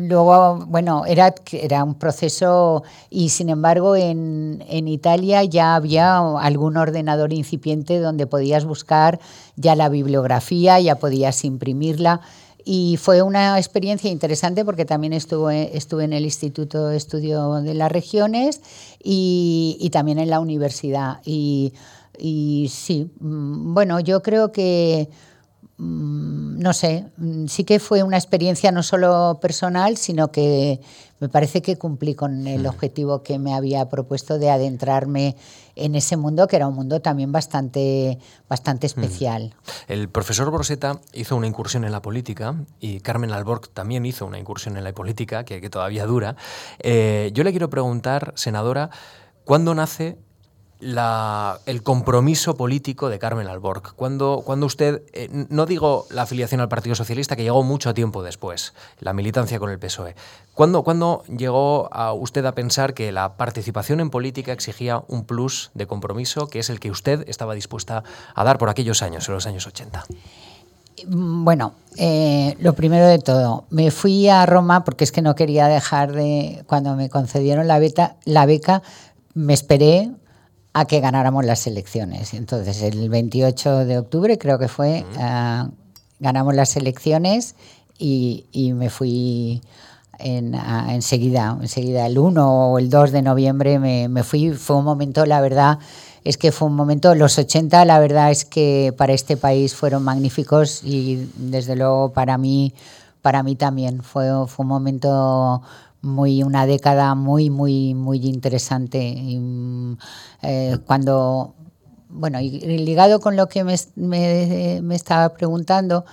luego, bueno, era, era un proceso y sin embargo en, en, Italia ya había algún ordenador incipiente donde podías buscar ya la bibliografía, ya podías imprimirla. Y fue una experiencia interesante porque también estuve, estuve en el Instituto de Estudio de las Regiones y, y también en la universidad. Y, y sí, mm, bueno, yo creo que no sé, mm, sí que fue una experiencia no solo personal, sino que me parece que cumplí con el objetivo que me había propuesto de adentrarme en ese mundo, que era un mundo también bastante, bastante especial. El profesor Broseta hizo una incursión en la política y Carmen Alborg también hizo una incursión en la política, que, todavía dura. Eh, yo le quiero preguntar, senadora, ¿cuándo nace el compromiso político de Carmen Alborg. Cuando, cuando usted, eh, no digo la afiliación al Partido Socialista, que llegó mucho tiempo después, la militancia con el PSOE, ¿cuándo, cuando llegó a usted a pensar que la participación en política exigía un plus de compromiso, que es el que usted estaba dispuesta a dar por aquellos años, en los años 80? Bueno, eh, lo primero de todo, me fui a Roma porque es que no quería dejar de, cuando me concedieron la, beta, la beca, me esperé a que ganáramos las elecciones. Entonces, el 28 de octubre creo que fue, ah, ganamos las elecciones y, me fui en, enseguida, enseguida el 1 o el 2 de noviembre me, me, fui. Fue un momento, la verdad, es que fue un momento, los 80, la verdad es que para este país fueron magníficos y desde luego para mí, para mí también fue, fue un momento muy una década muy muy muy interesante mm, eh, cuando bueno y ligado con lo que me, me, estaba preguntando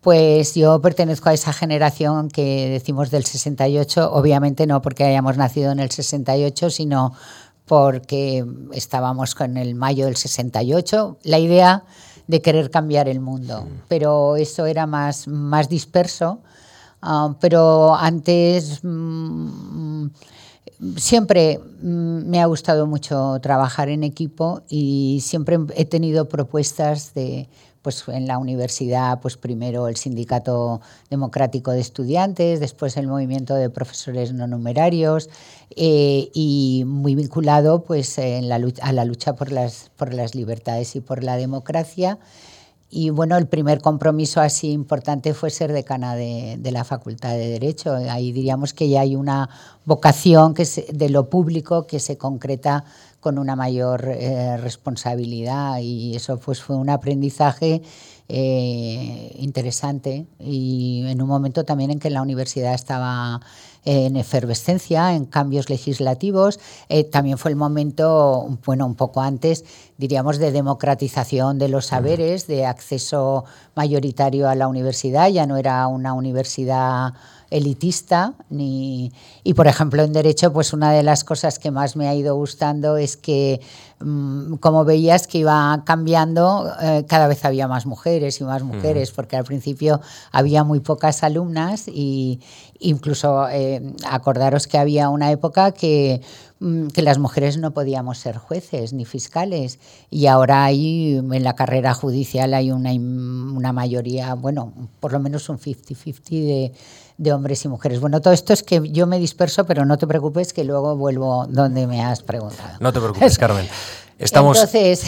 Pues yo pertenezco a esa generación que decimos del 68, obviamente no porque hayamos nacido en el 68, sino porque estábamos con el mayo del 68, la idea de querer cambiar el mundo, pero eso era más, más disperso. Ah, pero antes mm, siempre mm, me ha gustado mucho trabajar en equipo y siempre he tenido propuestas de pues en la universidad, pues primero el Sindicato Democrático de Estudiantes, después el Movimiento de Profesores No Numerarios eh, y muy vinculado pues en la, a la lucha por las, por las libertades y por la democracia. Y bueno, el primer compromiso así importante fue ser decana de, la Facultad de Derecho. Ahí diríamos que ya hay una vocación que de lo público que se concreta con una mayor eh, responsabilidad y eso pues fue un aprendizaje eh, interesante y en un momento también en que la universidad estaba en efervescencia, en cambios legislativos. Eh, también fue el momento, bueno, un poco antes, diríamos, de democratización de los saberes, de acceso mayoritario a la universidad. Ya no era una universidad elitista ni y por ejemplo en derecho pues una de las cosas que más me ha ido gustando es que mm, como veías que iba cambiando eh, cada vez había más mujeres y más mujeres porque al principio había muy pocas alumnas y incluso eh, acordaros que había una época que mm, que las mujeres no podíamos ser jueces ni fiscales y ahora hay en la carrera judicial hay una, una mayoría, bueno, por lo menos un 50-50 de, de hombres y mujeres. Bueno, todo esto es que yo me disperso, pero no te preocupes que luego vuelvo donde me has preguntado. No te preocupes, Carmen. Estamos... Entonces,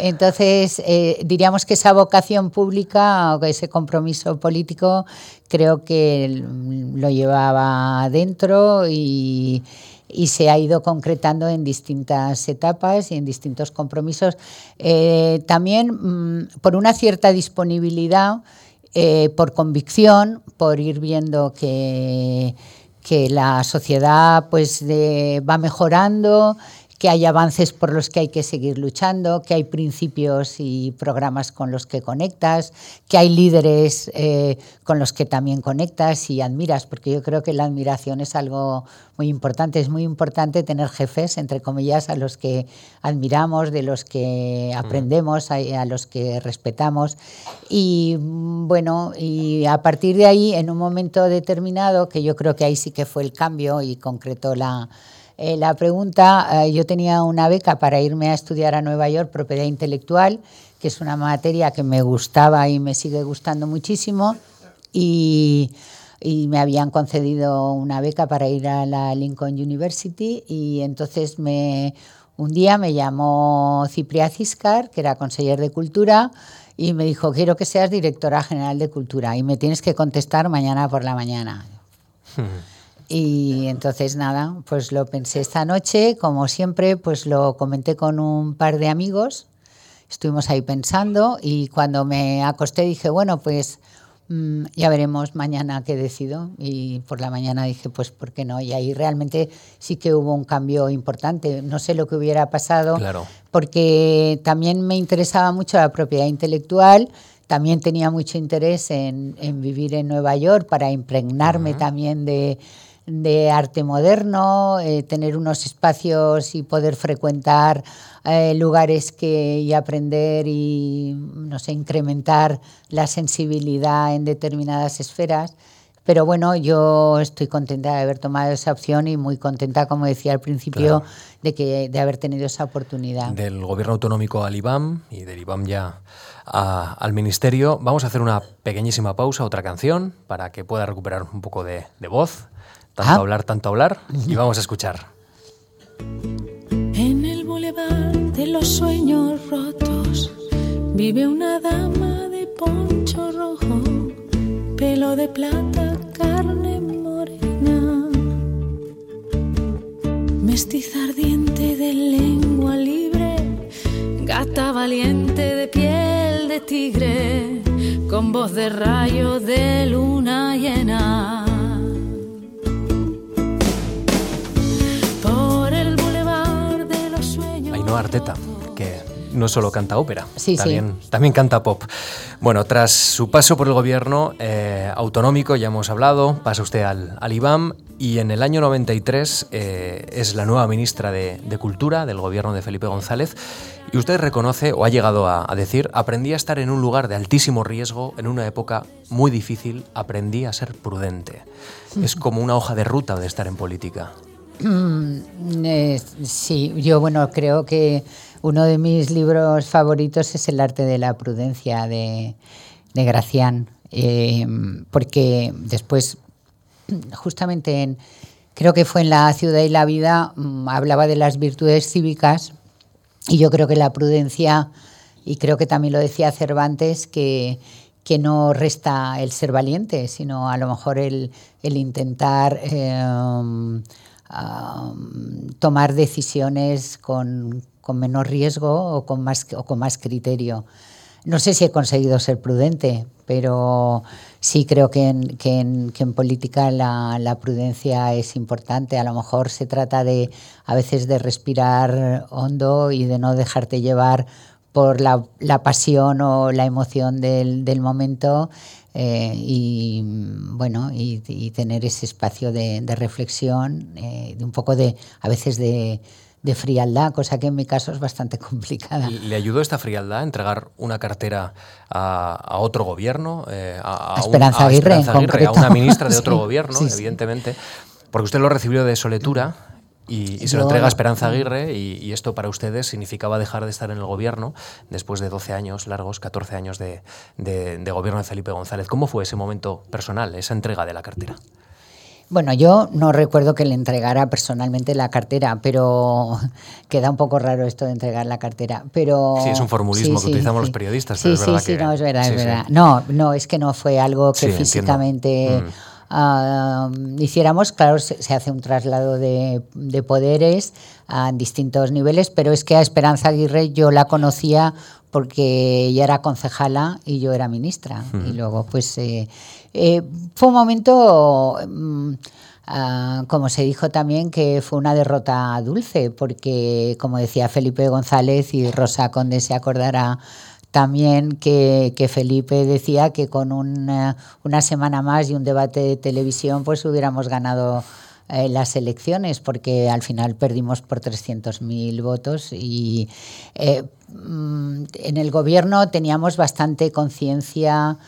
entonces eh, diríamos que esa vocación pública o ese compromiso político creo que lo llevaba dentro y, y se ha ido concretando en distintas etapas y en distintos compromisos. Eh, también mm, por una cierta disponibilidad eh, por convicción, por ir viendo que, que la sociedad pues, va mejorando, que hay avances por los que hay que seguir luchando, que hay principios y programas con los que conectas, que hay líderes eh, con los que también conectas y admiras, porque yo creo que la admiración es algo muy importante. Es muy importante tener jefes, entre comillas, a los que admiramos, de los que aprendemos, a, los que respetamos. Y bueno, y a partir de ahí, en un momento determinado, que yo creo que ahí sí que fue el cambio y concretó la eh, la pregunta, eh, yo tenía una beca para irme a estudiar a Nueva York, propiedad intelectual, que es una materia que me gustaba y me sigue gustando muchísimo, y, me habían concedido una beca para ir a la Lincoln University, y entonces me, un día me llamó Cipria Ciscar, que era conseller de Cultura, y me dijo, quiero que seas directora general de Cultura, y me tienes que contestar mañana por la mañana. Y entonces nada, pues lo pensé esta noche, como siempre, pues lo comenté con un par de amigos, estuvimos ahí pensando y cuando me acosté dije, bueno, pues mm, ya veremos mañana qué decido y por la mañana dije, pues ¿por qué no? Y ahí realmente sí que hubo un cambio importante, no sé lo que hubiera pasado, claro. porque también me interesaba mucho la propiedad intelectual, también tenía mucho interés en, en vivir en Nueva York para impregnarme también de de arte moderno, eh, tener unos espacios y poder frecuentar eh, lugares que, y aprender y no sé, incrementar la sensibilidad en determinadas esferas. Pero bueno, yo estoy contenta de haber tomado esa opción y muy contenta, como decía al principio, de, que, de haber tenido esa oportunidad. Del gobierno autonómico al IBAM y del IBAM ya al ministerio. Vamos a hacer una pequeñísima pausa, otra canción, para que pueda recuperar un poco de, de voz. Tanto ah. hablar, tanto hablar. Y vamos a escuchar. En el bulevar de los sueños rotos vive una dama de poncho rojo, pelo de plata, carne morena, mestiza ardiente de lengua libre, gata valiente de piel de tigre, con voz de rayo de luna llena Arteta, que no solo canta ópera, Sí, sí. también, también canta pop. Bueno, tras su paso por el gobierno eh, autonómico, ya hemos hablado, pasa usted al, al IBAM y en el año 93 eh, es la nueva ministra de, de Cultura del gobierno de Felipe González y usted reconoce o ha llegado a, a decir, aprendí a estar en un lugar de altísimo riesgo en una época muy difícil, aprendí a ser prudente. Es como una hoja de ruta de estar en política. Mm, sí, yo bueno, creo que uno de mis libros favoritos es El arte de la prudencia de, de Gracián, eh, porque después, justamente en, creo que fue en La ciudad y la vida, mm, hablaba de las virtudes cívicas y yo creo que la prudencia, y creo que también lo decía Cervantes, que, que no resta el ser valiente, sino a lo mejor el, el intentar eh, tomar decisiones con, con, menor riesgo o con, más, o con más criterio. No sé si he conseguido ser prudente, pero sí creo que en, que en, que en política la, la, prudencia es importante. A lo mejor se trata de a veces de respirar hondo y de no dejarte llevar por la, la pasión o la emoción del, del momento eh, y bueno y, y, tener ese espacio de, de reflexión, eh, de un poco de a veces de de frialdad, cosa que en mi caso es bastante complicada. ¿Le ayudó esta frialdad a entregar una cartera a, a otro gobierno? Eh, a, a, Esperanza, un, a Aguirre, Esperanza Aguirre, a una ministra de otro sí, gobierno, sí, evidentemente, porque usted lo recibió de soletura y, y se lo entrega a Esperanza Aguirre y, y, esto para ustedes significaba dejar de estar en el gobierno después de 12 años largos, 14 años de, de, de gobierno de Felipe González. ¿Cómo fue ese momento personal, esa entrega de la cartera? Bueno, yo no recuerdo que le entregara personalmente la cartera, pero queda un poco raro esto de entregar la cartera. Pero sí, es un formulismo sí, que sí, utilizamos sí. los periodistas. Pero sí, es verdad sí, que... no, es verdad, es verdad. No, no, es que no fue algo que físicamente entiendo. Uh, hiciéramos. Claro, se, se, hace un traslado de, de poderes a distintos niveles, pero es que a Esperanza Aguirre yo la conocía porque ella era concejala y yo era ministra. Mm. Y luego, pues, eh, eh, fue un momento... Um, Uh, como se dijo también que fue una derrota dulce, porque como decía Felipe González y Rosa Conde se acordará también que, que Felipe decía que con una, una, semana más y un debate de televisión pues hubiéramos ganado eh, las elecciones, porque al final perdimos por 300.000 votos y eh, en el gobierno teníamos bastante conciencia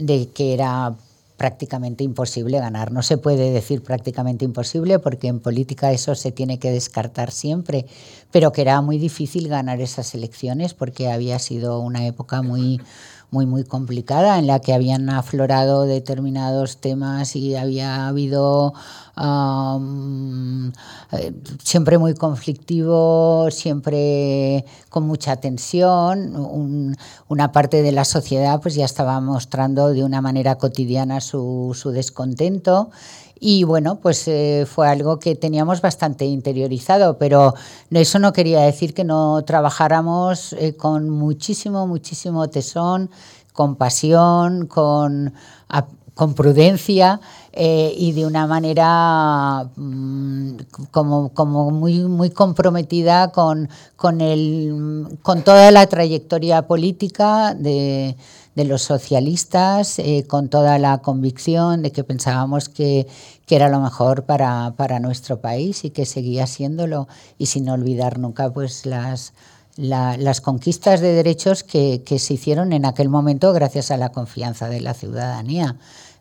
de que era prácticamente imposible ganar. No se puede decir prácticamente imposible porque en política eso se tiene que descartar siempre, pero que era muy difícil ganar esas elecciones porque había sido una época muy muy muy complicada en la que habían aflorado determinados temas y había habido um, siempre muy conflictivo, siempre con mucha tensión. Un, una parte de la sociedad pues ya estaba mostrando de una manera cotidiana su, su descontento y bueno, pues eh, fue algo que teníamos bastante interiorizado, pero eso no quería decir que no trabajáramos eh, con muchísimo, muchísimo tesón, con pasión, con, con prudencia eh, y de una manera mmm, como, como muy, muy comprometida con, con, el, con toda la trayectoria política de de los socialistas, eh, con toda la convicción de que pensábamos que, que era lo mejor para, para, nuestro país y que seguía siéndolo, y sin olvidar nunca pues las, la, las conquistas de derechos que, se hicieron en aquel momento gracias a la confianza de la ciudadanía.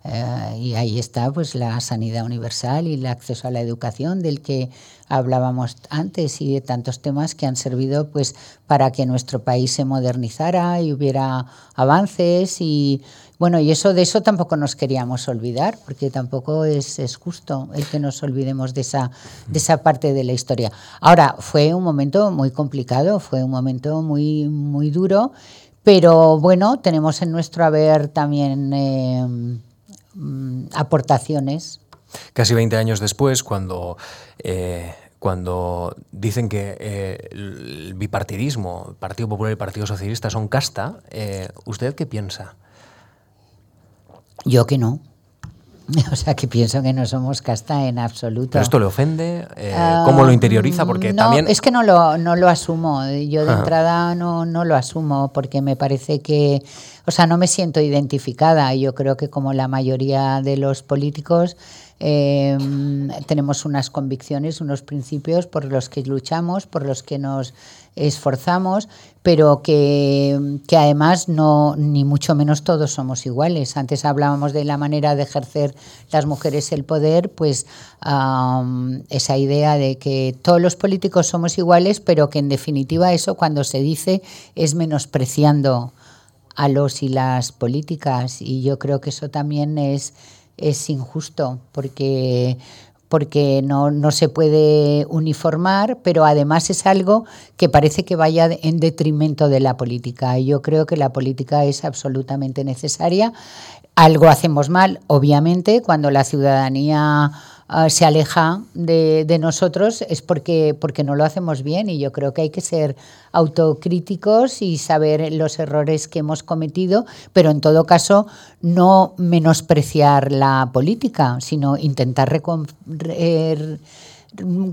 Eh, y ahí está pues la sanidad universal y el acceso a la educación del que hablábamos antes y de tantos temas que han servido pues para que nuestro país se modernizara y hubiera avances y bueno y eso de eso tampoco nos queríamos olvidar porque tampoco es, es justo el que nos olvidemos de esa de esa parte de la historia ahora fue un momento muy complicado fue un momento muy muy duro pero bueno tenemos en nuestro haber también eh, aportaciones. Casi 20 años después, cuando, eh, cuando dicen que eh, el bipartidismo, Partido Popular y Partido Socialista son casta, ¿usted qué piensa? Yo que no. O sea, que pienso que no somos casta en absoluto. ¿Pero esto le ofende? Eh, ¿Cómo lo interioriza? Porque no, también... Es que no lo, no lo asumo. Yo de entrada no, no lo asumo porque me parece que... O sea, no me siento identificada. Yo creo que como la mayoría de los políticos eh, tenemos unas convicciones, unos principios por los que luchamos, por los que nos esforzamos, pero que, que, además no, ni mucho menos todos somos iguales. Antes hablábamos de la manera de ejercer las mujeres el poder, pues esa idea de que todos los políticos somos iguales, pero que en definitiva eso cuando se dice es menospreciando a los y las políticas y yo creo que eso también es es injusto porque porque no, no, se puede uniformar, pero además es algo que parece que vaya en detrimento de la política. Y yo creo que la política es absolutamente necesaria. Algo hacemos mal, obviamente, cuando la ciudadanía Ah, se aleja de, de, nosotros es porque, porque no lo hacemos bien y yo creo que hay que ser autocríticos y saber los errores que hemos cometido, pero en todo caso no menospreciar la política, sino intentar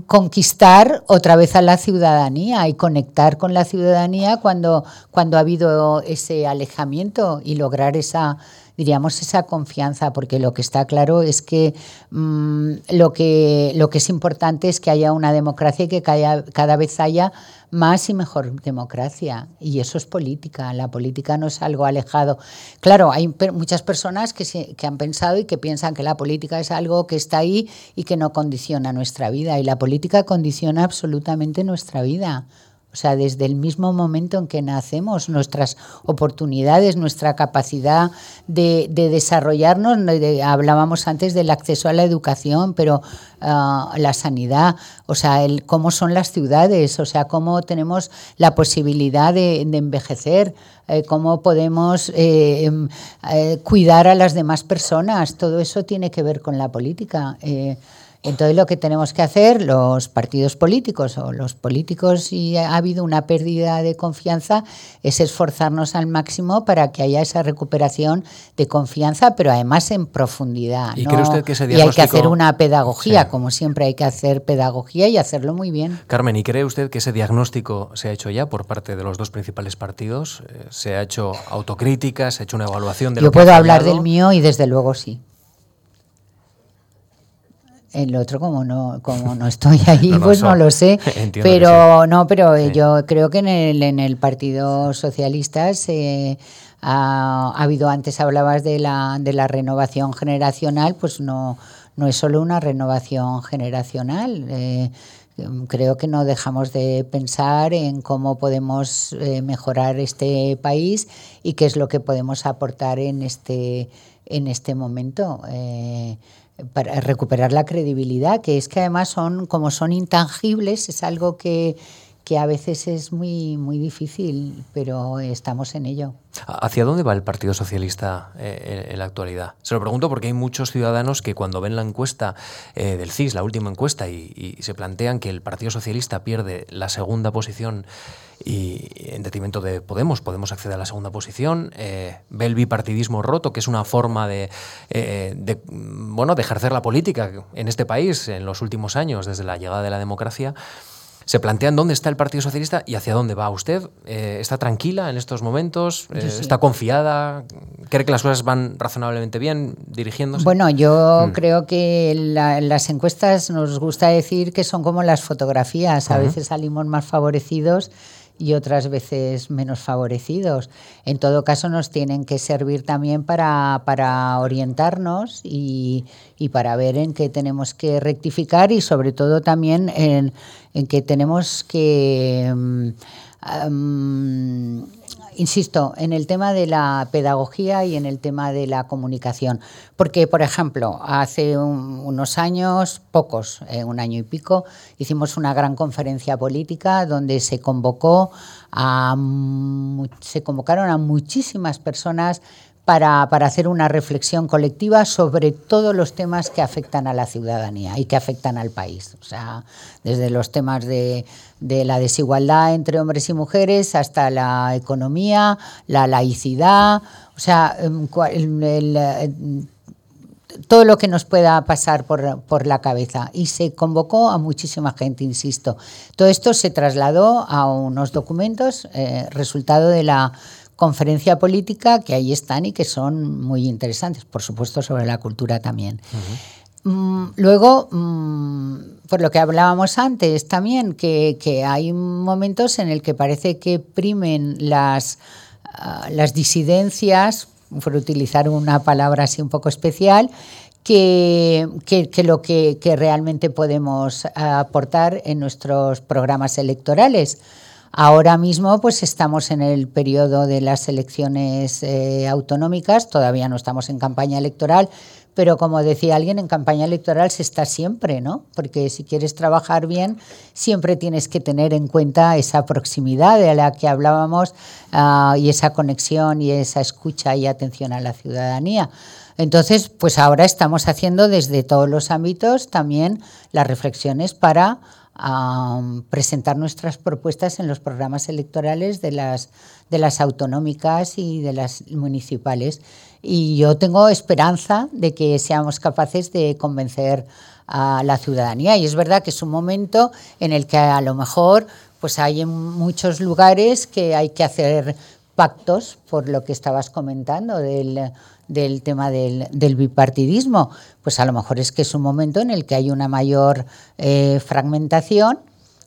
conquistar otra vez a la ciudadanía y conectar con la ciudadanía cuando, cuando ha habido ese alejamiento y lograr esa diríamos, esa confianza, porque lo que está claro es que, mm, lo, que lo que es importante es que haya una democracia y que cada, cada vez haya más y mejor democracia. Y eso es política. La política no es algo alejado. Claro, hay muchas personas que, se, que han pensado y que piensan que la política es algo que está ahí y que no condiciona nuestra vida. Y la política condiciona absolutamente nuestra vida. O sea, desde el mismo momento en que nacemos, nuestras oportunidades, nuestra capacidad de, desarrollarnos, hablábamos antes del acceso a la educación, pero uh, la sanidad, o sea, el, cómo son las ciudades, o sea, cómo tenemos la posibilidad de, envejecer, eh, cómo podemos eh, em, eh, cuidar a las demás personas, todo eso tiene que ver con la política. Entonces lo que tenemos que hacer los partidos políticos o los políticos si ha habido una pérdida de confianza es esforzarnos al máximo para que haya esa recuperación de confianza, pero además en profundidad. ¿Y, usted que ese y hay que hacer una pedagogía, como siempre hay que hacer pedagogía y hacerlo muy bien. Carmen, ¿y cree usted que ese diagnóstico se ha hecho ya por parte de los dos principales partidos? Eh, ¿Se ha hecho autocrítica? ¿Se ha hecho una evaluación de Yo lo que puedo hablar del mío y desde luego sí. El otro, como no, como no estoy ahí, pues no lo sé. pero no, pero yo creo que en el, en el Partido Socialista se ha, habido, antes hablabas de la, de la renovación generacional, pues no, no es solo una renovación generacional. Eh, creo que no dejamos de pensar en cómo podemos eh, mejorar este país y qué es lo que podemos aportar en este, en este momento. Eh, para recuperar la credibilidad, que es que además son, como son intangibles, es algo que, que a veces es muy, muy difícil, pero estamos en ello. ¿Hacia dónde va el Partido Socialista eh, en la actualidad? Se lo pregunto porque hay muchos ciudadanos que cuando ven la encuesta eh, del CIS, la última encuesta, y, se plantean que el Partido Socialista pierde la segunda posición y en detrimento de Podemos, Podemos acceder a la segunda posición, eh, ve el bipartidismo roto, que es una forma de, de, bueno, de ejercer la política en este país en los últimos años, desde la llegada de la democracia se plantean dónde está el Partido Socialista y hacia dónde va usted. Eh, ¿Está tranquila en estos momentos? Eh, ¿Está confiada? ¿Cree que las cosas van razonablemente bien dirigiéndose? Bueno, yo mm. creo que las encuestas nos gusta decir que son como las fotografías. A veces salimos más favorecidos y otras veces menos favorecidos. En todo caso, nos tienen que servir también para, para orientarnos y, y, para ver en qué tenemos que rectificar y sobre todo también en, en que tenemos que... Um, insisto, en el tema de la pedagogía y en el tema de la comunicación. Porque, por ejemplo, hace unos años, pocos, eh, un año y pico, hicimos una gran conferencia política donde se convocó a, se convocaron a muchísimas personas para, para, hacer una reflexión colectiva sobre todos los temas que afectan a la ciudadanía y que afectan al país. O sea, desde los temas de, de la desigualdad entre hombres y mujeres hasta la economía, la laicidad, o sea, em, el, todo lo que nos pueda pasar por, la cabeza. Y se convocó a muchísima gente, insisto. Todo esto se trasladó a unos documentos, eh, resultado de la conferencia política que ahí están y que son muy interesantes, por supuesto sobre la cultura también. Mm, luego, mm, por lo que hablábamos antes también, que, hay momentos en el que parece que primen las, ah, las disidencias, por utilizar una palabra así un poco especial, que, que, lo que, realmente podemos aportar en nuestros programas electorales. Ahora mismo pues estamos en el periodo de las elecciones eh, autonómicas, todavía no estamos en campaña electoral, pero como decía alguien, en campaña electoral se está siempre, ¿no? Porque si quieres trabajar bien, siempre tienes que tener en cuenta esa proximidad de la que hablábamos ah, y esa conexión y esa escucha y atención a la ciudadanía. Entonces, pues ahora estamos haciendo desde todos los ámbitos también las reflexiones para presentar nuestras propuestas en los programas electorales de las, de las autonómicas y de las municipales. Y yo tengo esperanza de que seamos capaces de convencer a la ciudadanía. Y es verdad que es un momento en el que a lo mejor pues hay en muchos lugares que hay que hacer pactos, por lo que estabas comentando, del, del tema del, bipartidismo, pues a lo mejor es que es un momento en el que hay una mayor eh, fragmentación,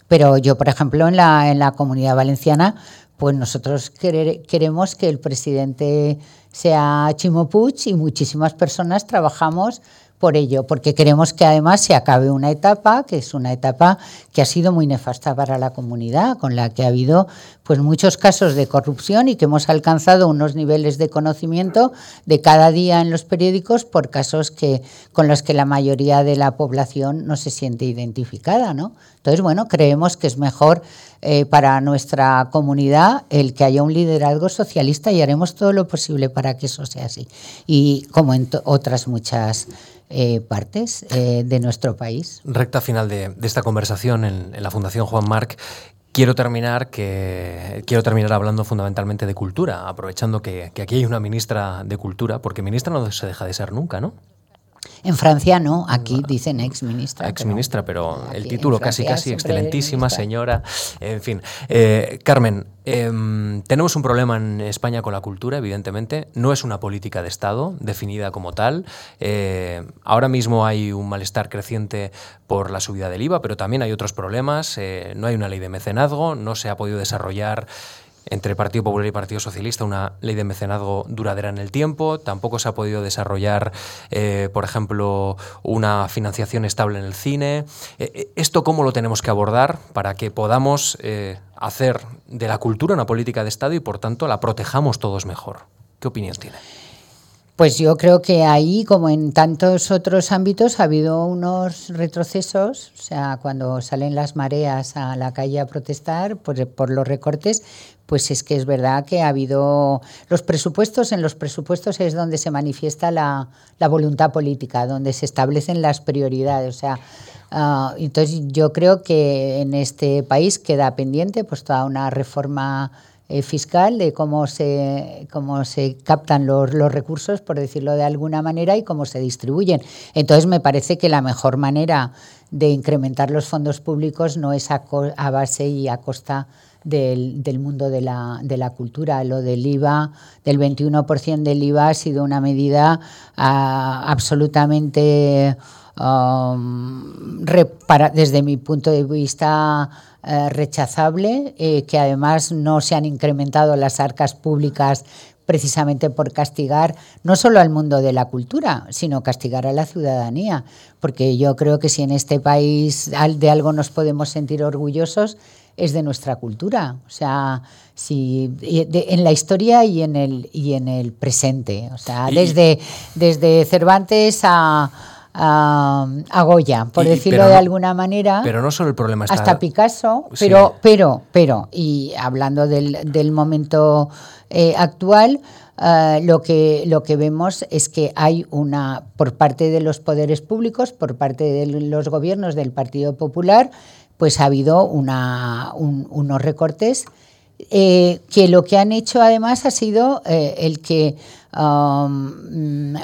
pero yo, por ejemplo, en la, en la comunidad valenciana, pues nosotros queremos que el presidente sea Chimo Puig y muchísimas personas trabajamos por ello, porque queremos que además se acabe una etapa, que es una etapa que ha sido muy nefasta para la comunidad, con la que ha habido pues muchos casos de corrupción y que hemos alcanzado unos niveles de conocimiento de cada día en los periódicos por casos que con los que la mayoría de la población no se siente identificada, ¿no? Entonces, bueno, creemos que es mejor eh, para nuestra comunidad el que haya un liderazgo socialista y haremos todo lo posible para que eso sea así. Y como en otras muchas eh, partes eh, de nuestro país. Recta final de, esta conversación en, la Fundación Juan Marc. Quiero terminar, que, quiero terminar hablando fundamentalmente de cultura, aprovechando que, que aquí hay una ministra de Cultura, porque ministra no se deja de ser nunca, ¿no? En Francia no, aquí dicen ex ministra. Ex ministra, pero, el título casi, casi, excelentísima señora. En fin, eh, Carmen, em, tenemos un problema en España con la cultura, evidentemente. No es una política de Estado definida como tal. Eh, ahora mismo hay un malestar creciente por la subida del IVA, pero también hay otros problemas. Eh, no hay una ley de mecenazgo, no se ha podido desarrollar entre Partido Popular y Partido Socialista una ley de mecenazgo duradera en el tiempo. Tampoco se ha podido desarrollar, eh, por ejemplo, una financiación estable en el cine. Eh, eh, ¿Esto cómo lo tenemos que abordar para que podamos hacer de la cultura una política de Estado y, por tanto, la protejamos todos mejor? ¿Qué opinión tiene? Pues yo creo que ahí, como en tantos otros ámbitos, ha habido unos retrocesos. O sea, cuando salen las mareas a la calle a protestar por los recortes, pues es que es verdad que ha habido los presupuestos, en los presupuestos es donde se manifiesta la, voluntad política, donde se establecen las prioridades. O sea, uh, entonces yo creo que en este país queda pendiente pues toda una reforma eh, fiscal de cómo se, cómo se captan los, recursos, por decirlo de alguna manera, y cómo se distribuyen. Entonces, me parece que la mejor manera de incrementar los fondos públicos no es a base y a costa del, mundo de la, de la cultura. Lo del IVA, del 21% del IVA, ha sido una medida uh, absolutamente, um, desde mi punto de vista, eh, rechazable, eh, que además no se han incrementado las arcas públicas precisamente por castigar no solo al mundo de la cultura, sino castigar a la ciudadanía. Porque yo creo que si en este país de algo nos podemos sentir orgullosos, es de nuestra cultura. O sea, si, en la historia y en el, y en el presente. O sea, desde, desde Cervantes a a, Goya, por decirlo de alguna manera. Pero no solo el problema está... Hasta Picasso, pero, pero, pero, y hablando del, del momento eh, actual, uh, lo, que, lo que vemos es que hay una, por parte de los poderes públicos, por parte de los gobiernos del Partido Popular, pues ha habido una, unos recortes eh, que lo que han hecho además ha sido eh, el que um,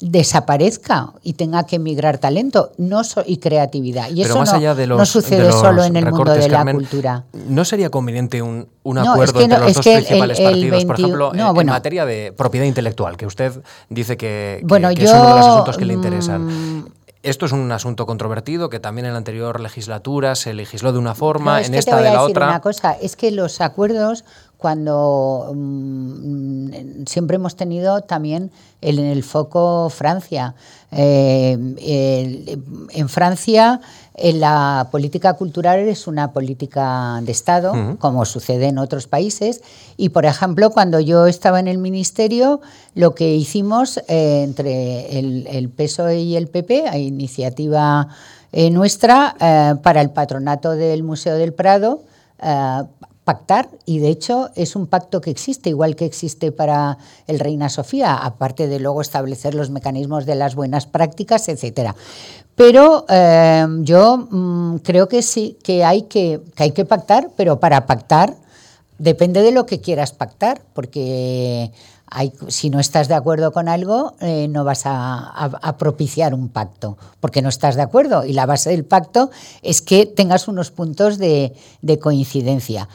desaparezca y tenga que emigrar talento no y creatividad. Y eso más no, allá de los, no sucede solo en el mundo de la cultura. ¿No sería conveniente un, acuerdo entre los dos principales partidos? Por ejemplo, en, materia de propiedad intelectual, que usted dice que, es uno de los asuntos que le interesan. Esto es un asunto controvertido que también en la anterior legislatura se legisló de una forma, en esta de la otra. Una cosa, es que los acuerdos cuando mm, siempre hemos tenido también en el foco Francia. Eh, en Francia la política cultural es una política de Estado, como sucede en otros países. Y, por ejemplo, cuando yo estaba en el ministerio, lo que hicimos eh, entre el, el, PSOE y el PP, a iniciativa eh, nuestra, para el patronato del Museo del Prado, pactar y de hecho es un pacto que existe, igual que existe para el Reina Sofía, aparte de luego establecer los mecanismos de las buenas prácticas, etcétera. Pero eh, yo mm, creo que sí, que hay que, que hay que pactar, pero para pactar depende de lo que quieras pactar, porque si no estás de acuerdo con algo, eh, no vas a, propiciar un pacto, porque no estás de acuerdo. Y la base del pacto es que tengas unos puntos de, coincidencia.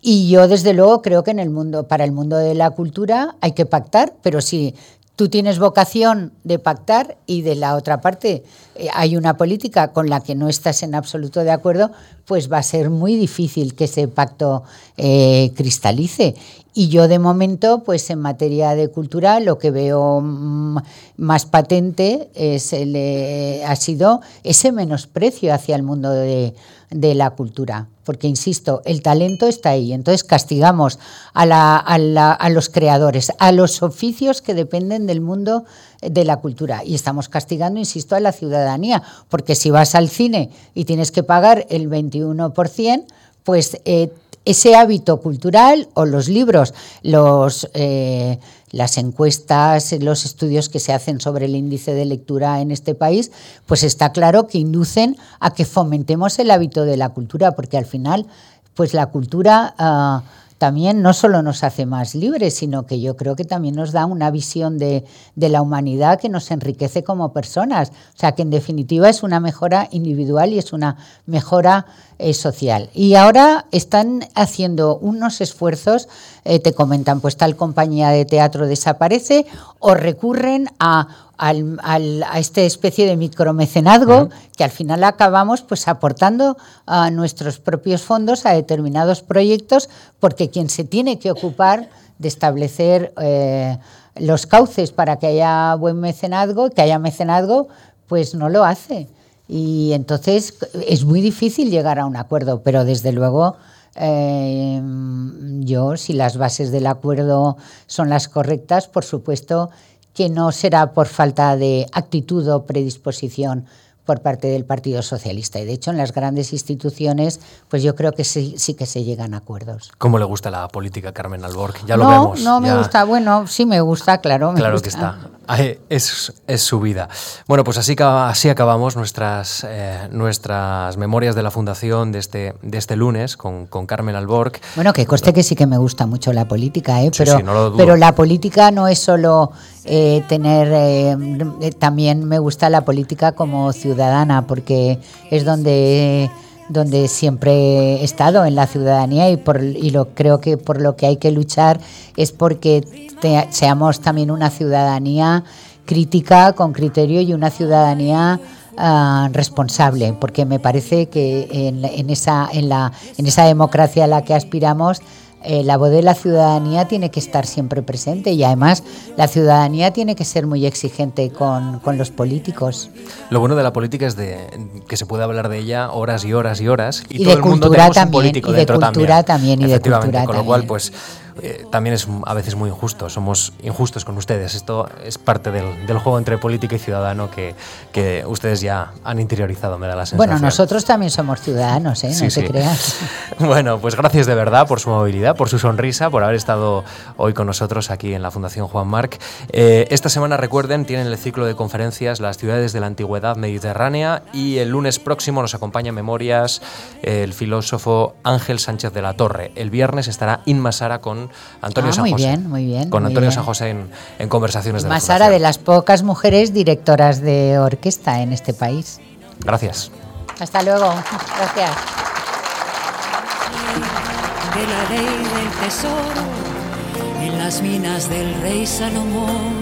Y yo, desde luego, creo que en el mundo, para el mundo de la cultura hay que pactar, pero si tú tienes vocación de pactar y de la otra parte eh, hay una política con la que no estás en absoluto de acuerdo, pues va a ser muy difícil que ese pacto eh, cristalice. Y yo de momento, pues en materia de cultura, lo que veo más patente es el, eh, ha sido ese menosprecio hacia el mundo de, la cultura. Porque, insisto, el talento está ahí. Entonces castigamos a, a los creadores, a los oficios que dependen del mundo de la cultura. Y estamos castigando, insisto, a la ciudadanía. Porque si vas al cine y tienes que pagar el 21%, pues eh, ese hábito cultural o los libros, los, eh, las encuestas, los estudios que se hacen sobre el índice de lectura en este país, pues está claro que inducen a que fomentemos el hábito de la cultura, porque al final, pues la cultura... Ah, también no solo nos hace más libres, sino que yo creo que también nos da una visión de, de, la humanidad que nos enriquece como personas. O sea, que en definitiva es una mejora individual y es una mejora eh, social. Y ahora están haciendo unos esfuerzos, eh, te comentan, pues tal compañía de teatro desaparece o recurren a a esta especie de micromecenazgo que al final acabamos pues aportando a nuestros propios fondos a determinados proyectos porque quien se tiene que ocupar de establecer eh, los cauces para que haya buen mecenazgo, que haya mecenazgo, pues no lo hace. Y entonces es muy difícil llegar a un acuerdo, pero desde luego eh, yo, si las bases del acuerdo son las correctas, por supuesto que no será por falta de actitud o predisposición por parte del Partido Socialista. Y de hecho, en las grandes instituciones, pues yo creo que sí, sí que se llegan a acuerdos. ¿Cómo le gusta la política, Carmen Alborg? Ya lo vemos. No, me gusta. Bueno, sí me gusta, claro. claro que está. Es, es, su vida. Bueno, pues así, así acabamos nuestras, eh, nuestras memorias de la Fundación de este, de este lunes con, con Carmen Alborg. Bueno, que coste que sí que me gusta mucho la política, ¿eh? pero, pero la política no es solo eh, tener, eh, también me gusta la política como ciudadana, porque es donde donde siempre he estado en la ciudadanía y, por, y lo creo que por lo que hay que luchar es porque seamos también una ciudadanía crítica, con criterio y una ciudadanía ah, responsable, porque me parece que en, en, esa, en, la, en esa democracia a la que aspiramos eh, la voz de la ciudadanía tiene que estar siempre presente y además la ciudadanía tiene que ser muy exigente con, con, los políticos. Lo bueno de la política es de, que se puede hablar de ella horas y horas y horas y, todo el mundo tenemos un político y de cultura también, y de cultura con lo cual pues eh, también es a veces muy injusto, somos injustos con ustedes. Esto es parte del, del juego entre política y ciudadano que, que, ustedes ya han interiorizado, me da la sensación. Bueno, nosotros también somos ciudadanos, ¿eh? no te creas. Bueno, pues gracias de verdad por su movilidad, por su sonrisa, por haber estado hoy con nosotros aquí en la Fundación Juan Marc. Eh, esta semana, recuerden, tienen el ciclo de conferencias Las ciudades de la antigüedad mediterránea y el lunes próximo nos acompaña Memorias el filósofo Ángel Sánchez de la Torre. El viernes estará Inma Sara con con Antonio Ah, San muy José. bien, muy bien, Con muy Antonio bien. San José en, en conversaciones de la Más ahora Fundación. de las pocas mujeres directoras de orquesta en este país. Gracias. Hasta luego. Gracias. de la ley del tesoro en las minas del rey Salomón.